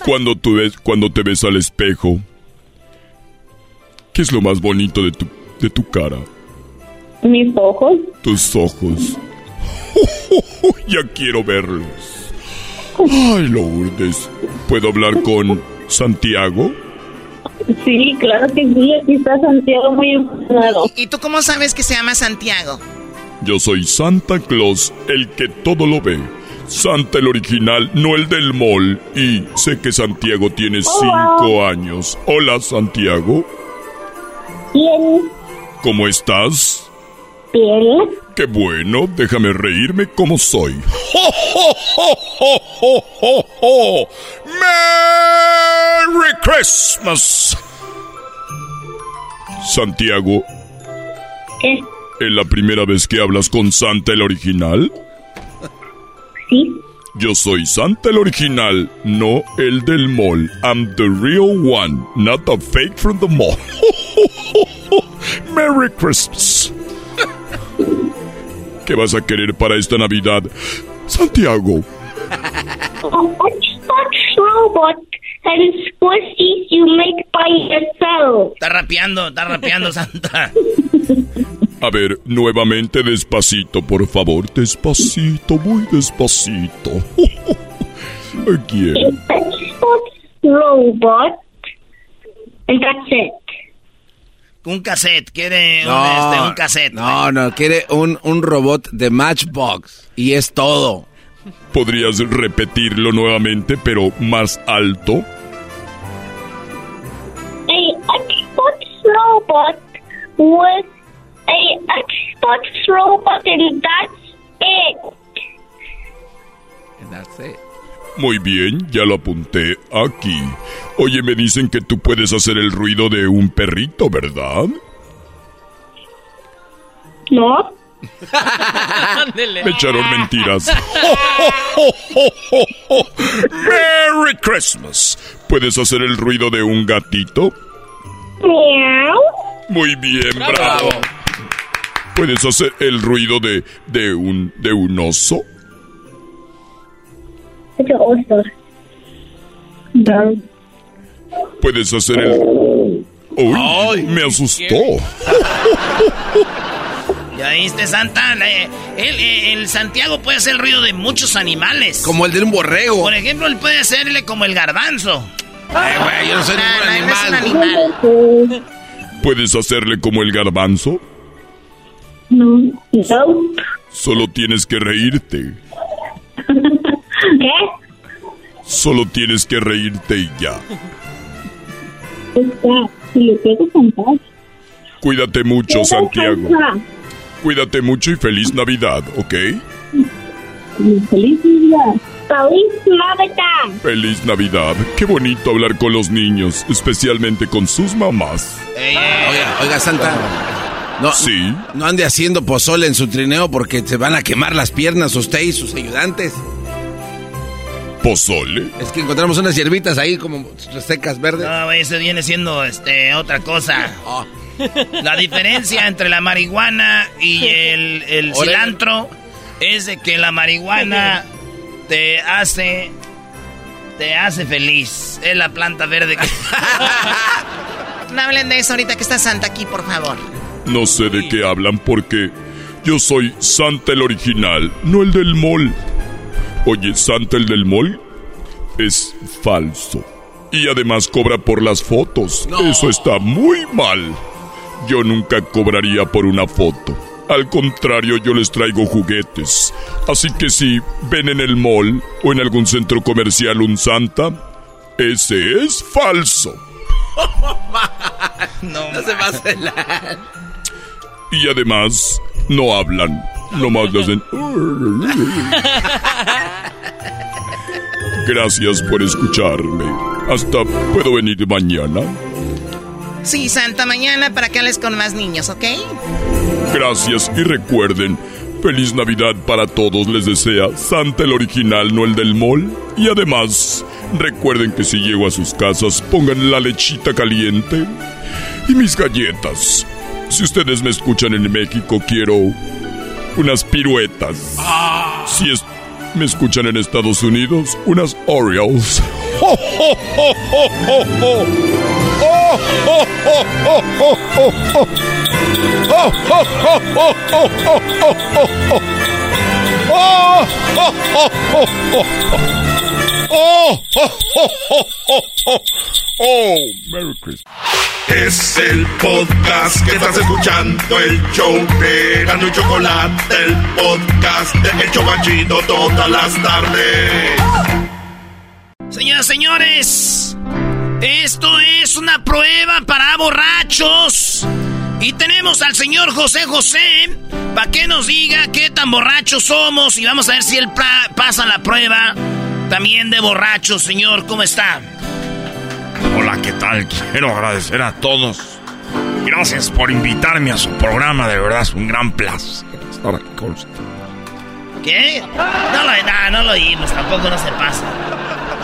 Cuando, tú ves, cuando te ves al espejo, ¿qué es lo más bonito de tu, de tu cara? Mis ojos. Tus ojos. ya quiero verlos. Ay, Lourdes. ¿Puedo hablar con Santiago? Sí, claro que sí. Aquí está Santiago muy emocionado. ¿Y tú cómo sabes que se llama Santiago? Yo soy Santa Claus, el que todo lo ve. Santa el original, no el del mall. Y sé que Santiago tiene cinco años. Hola, Santiago. Bien. ¿Cómo estás? Bien. Qué bueno, déjame reírme como soy. ¡Ho, ho, ho, ho, ho, ho! ¡Merry Christmas! Santiago, ¿Qué? ¿es la primera vez que hablas con Santa el original? Sí. Yo soy Santa el original, no el del mall. I'm the real one, not a fake from the mall. Merry Christmas. ¿Qué vas a querer para esta Navidad? Santiago, A Xbox robot and squishies you make by yourself. Está rapeando, está rapeando, Santa. a ver, nuevamente despacito, por favor. Despacito, muy despacito. Xbox robot that's it. Un cassette, quiere un, No, este, un cassette. No, no, quiere un, un robot de Matchbox. Y es todo. ¿Podrías repetirlo nuevamente, pero más alto? A Xbox robot with a Xbox robot and that's it. And that's it. Muy bien, ya lo apunté aquí. Oye, me dicen que tú puedes hacer el ruido de un perrito, ¿verdad? No. Me echaron mentiras. ¡Merry Christmas! ¿Puedes hacer el ruido de un gatito? Meow. Muy bien, bravo. ¿Puedes hacer el ruido de, de un de un oso? ¿Puedes hacer el Uy, me asustó. ¿Ya viste, Santa? Él, eh, el Santiago puede hacer el ruido de muchos animales. Como el de un borrego. Por ejemplo, él puede hacerle como el garbanzo. Ay, güey, yo no soy No, ningún no, él no es un animal. ¿Puedes hacerle como el garbanzo? No. No. Solo tienes que reírte. ¿Qué? Solo tienes que reírte y ya. Está. Si le pego cantar. Cuídate mucho, Santiago. Cuídate mucho y feliz Navidad, ¿ok? Feliz Navidad. Feliz Navidad. Feliz Navidad. Qué bonito hablar con los niños, especialmente con sus mamás. Oiga, oiga, Santa. No, sí. No ande haciendo pozole en su trineo porque se van a quemar las piernas usted y sus ayudantes. ¿Pozole? Es que encontramos unas hierbitas ahí como secas verdes. No, eso viene siendo este, otra cosa. La diferencia entre la marihuana y el, el cilantro es de que la marihuana te hace te hace feliz. Es la planta verde que... No hablen de eso ahorita que está Santa aquí, por favor. No sé de qué hablan porque yo soy Santa el original, no el del mall. Oye, Santa el del mall es falso. Y además cobra por las fotos. Eso está muy mal. Yo nunca cobraría por una foto. Al contrario, yo les traigo juguetes. Así que si ven en el mall o en algún centro comercial un Santa, ese es falso. no, se va a celar. Y además, no hablan. Nomás le hacen... Gracias por escucharme. Hasta puedo venir mañana. Sí, Santa, mañana para que hables con más niños, ¿ok? Gracias y recuerden, feliz Navidad para todos les desea Santa el original, no el del mall. Y además, Recuerden que si llego a sus casas, pongan la lechita caliente y mis galletas. Si ustedes me escuchan en México, quiero unas piruetas. Si me escuchan en Estados Unidos, unas Oreos. Es el podcast que estás escuchando, el show de Gano y Chocolate, el podcast de El Chocachito todas las tardes. Señoras, señores, esto es una prueba para borrachos. Y tenemos al señor José José para que nos diga qué tan borrachos somos y vamos a ver si él pasa la prueba también de borrachos, señor. ¿Cómo está? Hola, ¿qué tal? Quiero agradecer a todos. Gracias por invitarme a su programa, de verdad es un gran placer estar aquí con usted. ¿Qué? No lo, no lo oímos, tampoco no se pasa.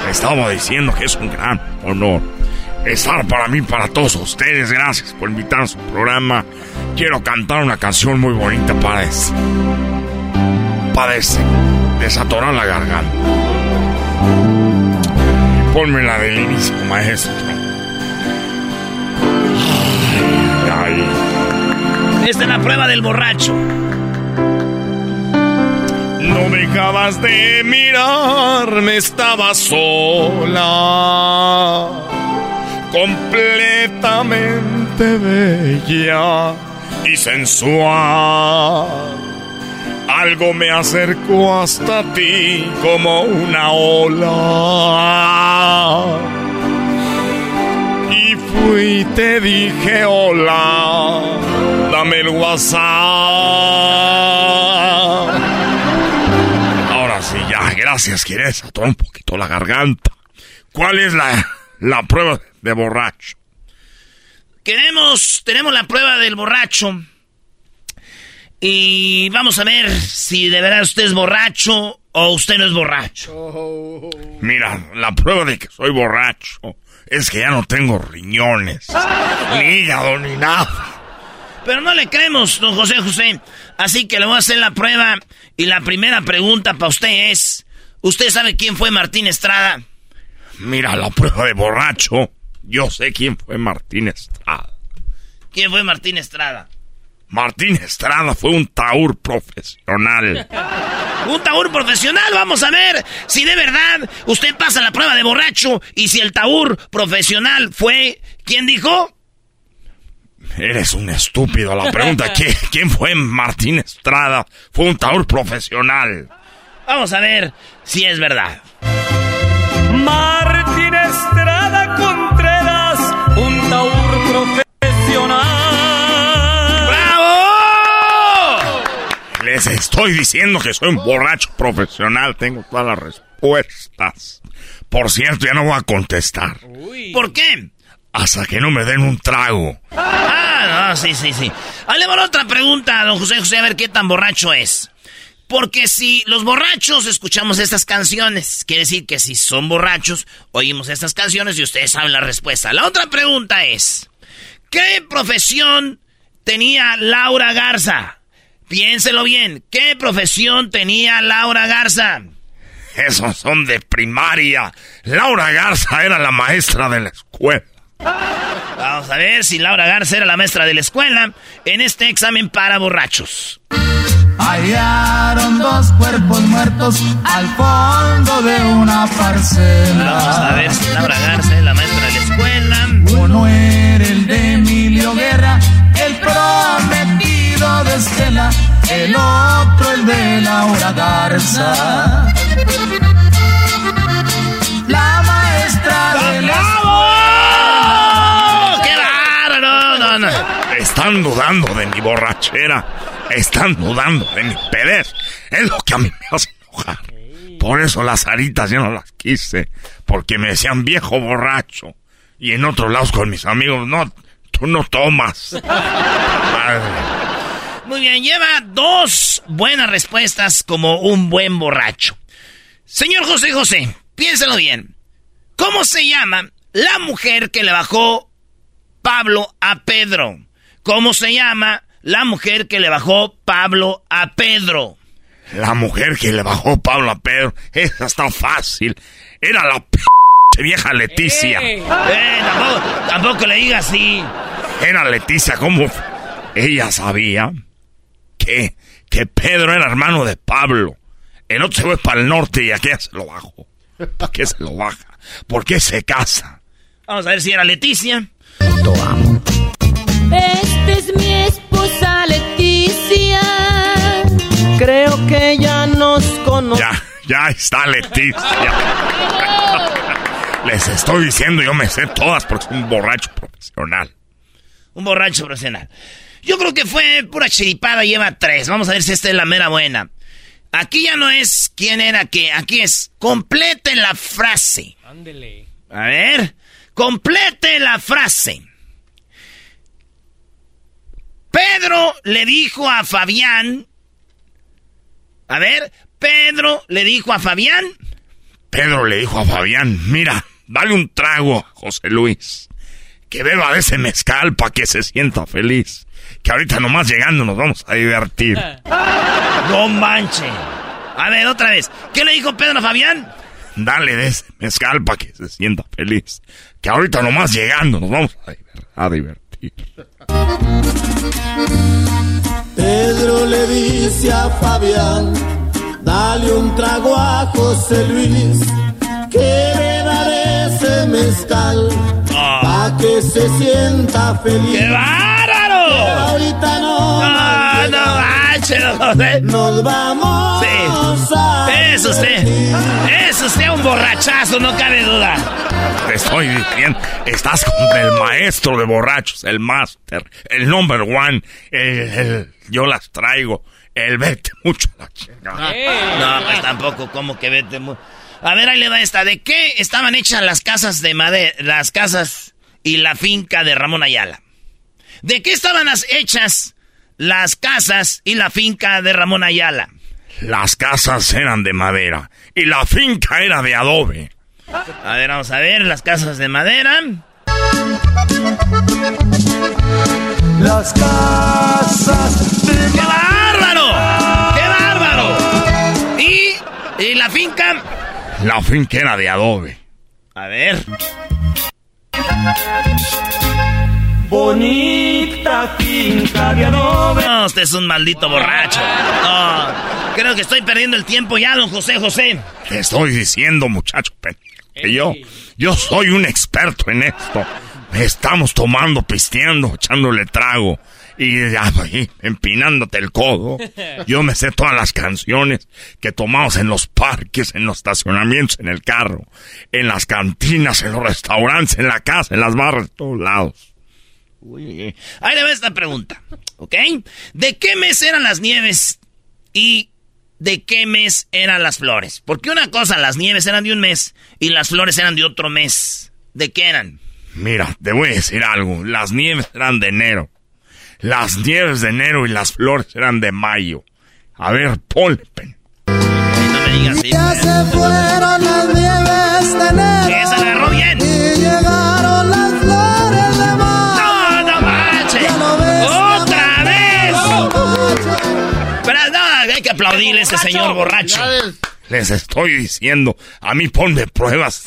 Estaba diciendo que es un gran honor estar para mí, para todos ustedes. Gracias por invitarme a su programa. Quiero cantar una canción muy bonita para ese. Para ese. Desatorar la garganta. Ponme la del inicio, maestro. Esta es la prueba del borracho. No dejabas de mirarme, estaba sola, completamente bella y sensual algo me acercó hasta ti como una ola. Y fui te dije hola, dame el WhatsApp. Gracias, quieres atorar un poquito la garganta. ¿Cuál es la, la prueba de borracho? Queremos, tenemos la prueba del borracho. Y vamos a ver si de verdad usted es borracho o usted no es borracho. Mira, la prueba de que soy borracho es que ya no tengo riñones, ni hígado, ni nada. Pero no le creemos, don José José. Así que le voy a hacer la prueba. Y la primera pregunta para usted es: ¿Usted sabe quién fue Martín Estrada? Mira, la prueba de borracho. Yo sé quién fue Martín Estrada. ¿Quién fue Martín Estrada? Martín Estrada fue un taur profesional. un taur profesional, vamos a ver si de verdad usted pasa la prueba de borracho y si el taur profesional fue, ¿quién dijo? Eres un estúpido. La pregunta, ¿quién fue Martín Estrada? Fue un taur profesional. Vamos a ver si es verdad. Martín Estrada Contreras, un taur profesional. Les estoy diciendo que soy un borracho profesional. Tengo todas las respuestas. Por cierto, ya no voy a contestar. ¿Por qué? Hasta que no me den un trago. Ah, no, sí, sí, sí. Por otra pregunta, don José José, a ver qué tan borracho es. Porque si los borrachos escuchamos estas canciones, quiere decir que si son borrachos, oímos estas canciones y ustedes saben la respuesta. La otra pregunta es, ¿qué profesión tenía Laura Garza? Piénselo bien. ¿Qué profesión tenía Laura Garza? Esos son de primaria. Laura Garza era la maestra de la escuela. Vamos a ver si Laura Garza era la maestra de la escuela en este examen para borrachos. Hallaron dos cuerpos muertos al fondo de una parcela. Vamos a ver si Laura Garza es la maestra de la escuela. Uno era el de Emilio Guerra, el prometido de Estela, el otro el de Laura Garza. La maestra de la ¡Qué bárbaro! No, no. Están dudando de mi borrachera. Están dudando de mi pedez. Es lo que a mí me hace enojar. Por eso las aritas ya no las quise. Porque me decían viejo borracho. Y en otros lados con mis amigos, no, tú no tomas. Madre. Muy bien, lleva dos buenas respuestas como un buen borracho. Señor José José, piénselo bien. ¿Cómo se llama la mujer que le bajó Pablo a Pedro? ¿Cómo se llama la mujer que le bajó Pablo a Pedro? La mujer que le bajó Pablo a Pedro, esa está fácil. Era la p vieja Leticia. Eh, tampoco, tampoco, le diga así. Era Leticia, ¿cómo? Ella sabía que, que Pedro era hermano de Pablo. El otro se fue para el norte y aquí se lo bajó. ¿Para qué se lo baja? ¿Por qué se casa? Vamos a ver si era Leticia. Esta es mi esposa Leticia. Creo que ya nos conoce. Ya, ya está Leticia. Les estoy diciendo, yo me sé todas porque soy un borracho profesional. Un borracho profesional. Yo creo que fue pura chiripada, lleva tres. Vamos a ver si esta es la mera buena. Aquí ya no es quién era qué, aquí es complete la frase. Ándele. A ver, complete la frase. Pedro le dijo a Fabián. A ver, Pedro le dijo a Fabián. Pedro le dijo a Fabián, mira, dale un trago a José Luis. Que beba de ese mezcal para que se sienta feliz. Que ahorita nomás llegando nos vamos a divertir. No manche. A ver, otra vez. ¿Qué le dijo Pedro a Fabián? Dale de ese mezcal para que se sienta feliz. Que ahorita nomás llegando nos vamos a, divertir. Pedro le dice a Fabián, dale un trago a José Luis, que beba de ese mezcal, Ah. pa' que se sienta feliz. ¡Qué bárbaro! Ahorita no, No, José. nos vamos Sí. a Es usted. Es usted un borrachazo, no cabe duda. Te estoy diciendo, estás contra el maestro de borrachos, el máster, el number one, el, el- yo las traigo, el vete mucho a la chingada. No, pues tampoco, como que vete. mu- A ver, ahí le va esta. ¿De qué estaban hechas las casas de madera, las casas y la finca de Ramón Ayala? ¿De qué estaban las hechas las casas y la finca de Ramón Ayala? Las casas eran de madera y la finca era de adobe. A ver, vamos a ver, las casas de madera. Las casas de ¡Qué bárbaro! ¡Qué bárbaro! ¿Y, y la finca? La finca era de adobe. A ver. Bonita finca de adobe. No, usted es un maldito borracho. No, creo que estoy perdiendo el tiempo ya, don José José. Te estoy diciendo, muchacho, que yo, yo soy un experto en esto. Estamos tomando, pisteando, echándole trago y ahí, empinándote el codo. Yo me sé todas las canciones que tomamos en los parques, en los estacionamientos, en el carro, en las cantinas, en los restaurantes, en la casa, en las barras, en todos lados. Uy, ahí le va esta pregunta, ¿ok? ¿De qué mes eran las nieves y de qué mes eran las flores? Porque una cosa, las nieves eran de un mes y las flores eran de otro mes. ¿De qué eran? Mira, te voy a decir algo. Las nieves eran de enero. Las nieves de enero y las flores eran de mayo. A ver, ponle, pen. No me digas así. Ya se fueron las nieves de enero. Aplaudirle a ese señor borracho. Les estoy diciendo, a mí ponme pruebas,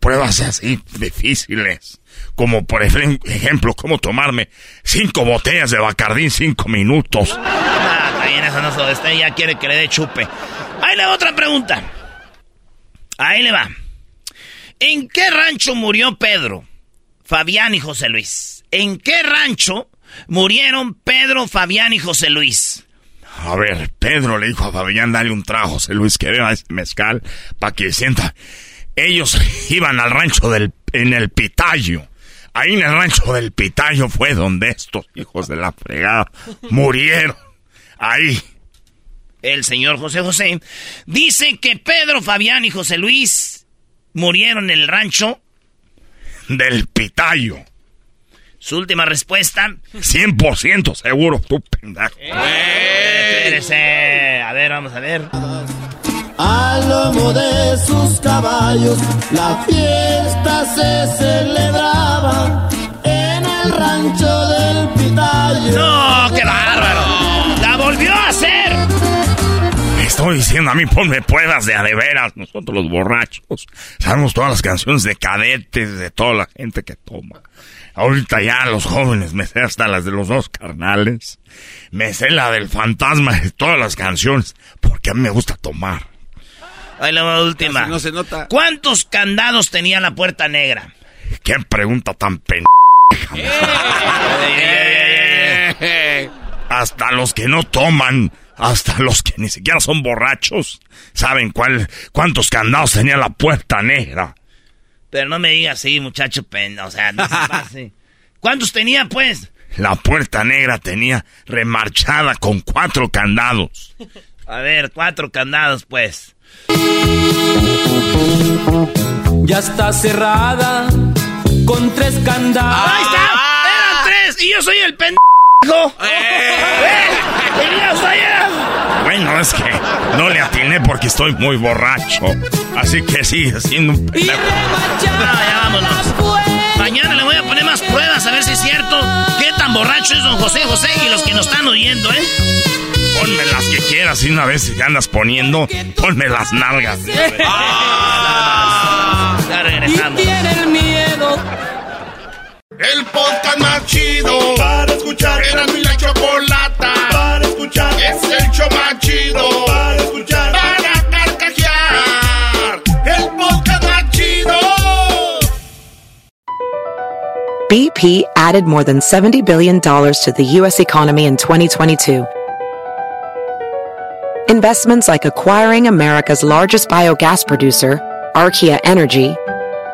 pruebas así difíciles. Como por ejem- ejemplo, cómo tomarme cinco botellas de Bacardín cinco minutos. Ah, bien, eso no se este ya quiere que le dé chupe. Ahí le va otra pregunta. Ahí le va. ¿En qué rancho murió Pedro, Fabián y José Luis? ¿En qué rancho murieron Pedro, Fabián y José Luis? A ver, Pedro le dijo a Fabián, dale un trago, José Luis, que beba ese mezcal para que sienta. Ellos iban al rancho del, en el Pitayo. Ahí en el rancho del Pitayo fue donde estos hijos de la fregada murieron. Ahí. El señor José José dice que Pedro, Fabián y José Luis murieron en el rancho. Del Pitayo. Su última respuesta. 100% seguro, tú pendejo. Espérese. A ver, vamos a ver. al lomo de sus caballos. La fiesta se celebraba en el rancho del Pitayo. ¡No, qué bárbaro! ¡La volvió a hacer! Estoy diciendo a mí, ponme pruebas de a de veras. Nosotros los borrachos sabemos todas las canciones de cadetes, de toda la gente que toma. Ahorita ya los jóvenes me sé hasta las de los dos carnales. Me sé la del fantasma de todas las canciones. Porque a mí me gusta tomar. Ahí la última. no se nota. ¿Cuántos candados tenía la puerta negra? ¿Qué pregunta tan pen... hasta los que no toman, hasta los que ni siquiera son borrachos, saben cuál, cuántos candados tenía la puerta negra. Pero no me digas así, muchacho pen, o sea, no se pase. ¿Cuántos tenía, pues? La puerta negra tenía remarchada con cuatro candados. A ver, cuatro candados, pues. Ya está cerrada con tres candados. ¡Ahí está! ¡Eran tres! ¡Y yo soy el pendejo! ¡Eh! ¡Y yo soy el... Bueno, es que no le atiné porque estoy muy borracho. Así que sigue siendo un No, ya vámonos. Mañana le voy a poner más pruebas a ver si es cierto qué tan borracho es don José José y los que nos están oyendo, ¿eh? Ponme las que quieras y una vez que andas poniendo, ponme las nalgas. Ya regresamos. el miedo. El podcast más chido para escuchar. Era mi la chocolata para escuchar. Es el show más chido para escuchar. Para carcajear. El podcast más chido. BP added more than $70 billion to the U.S. economy in 2022. Investments like acquiring America's largest biogas producer, Archaea Energy,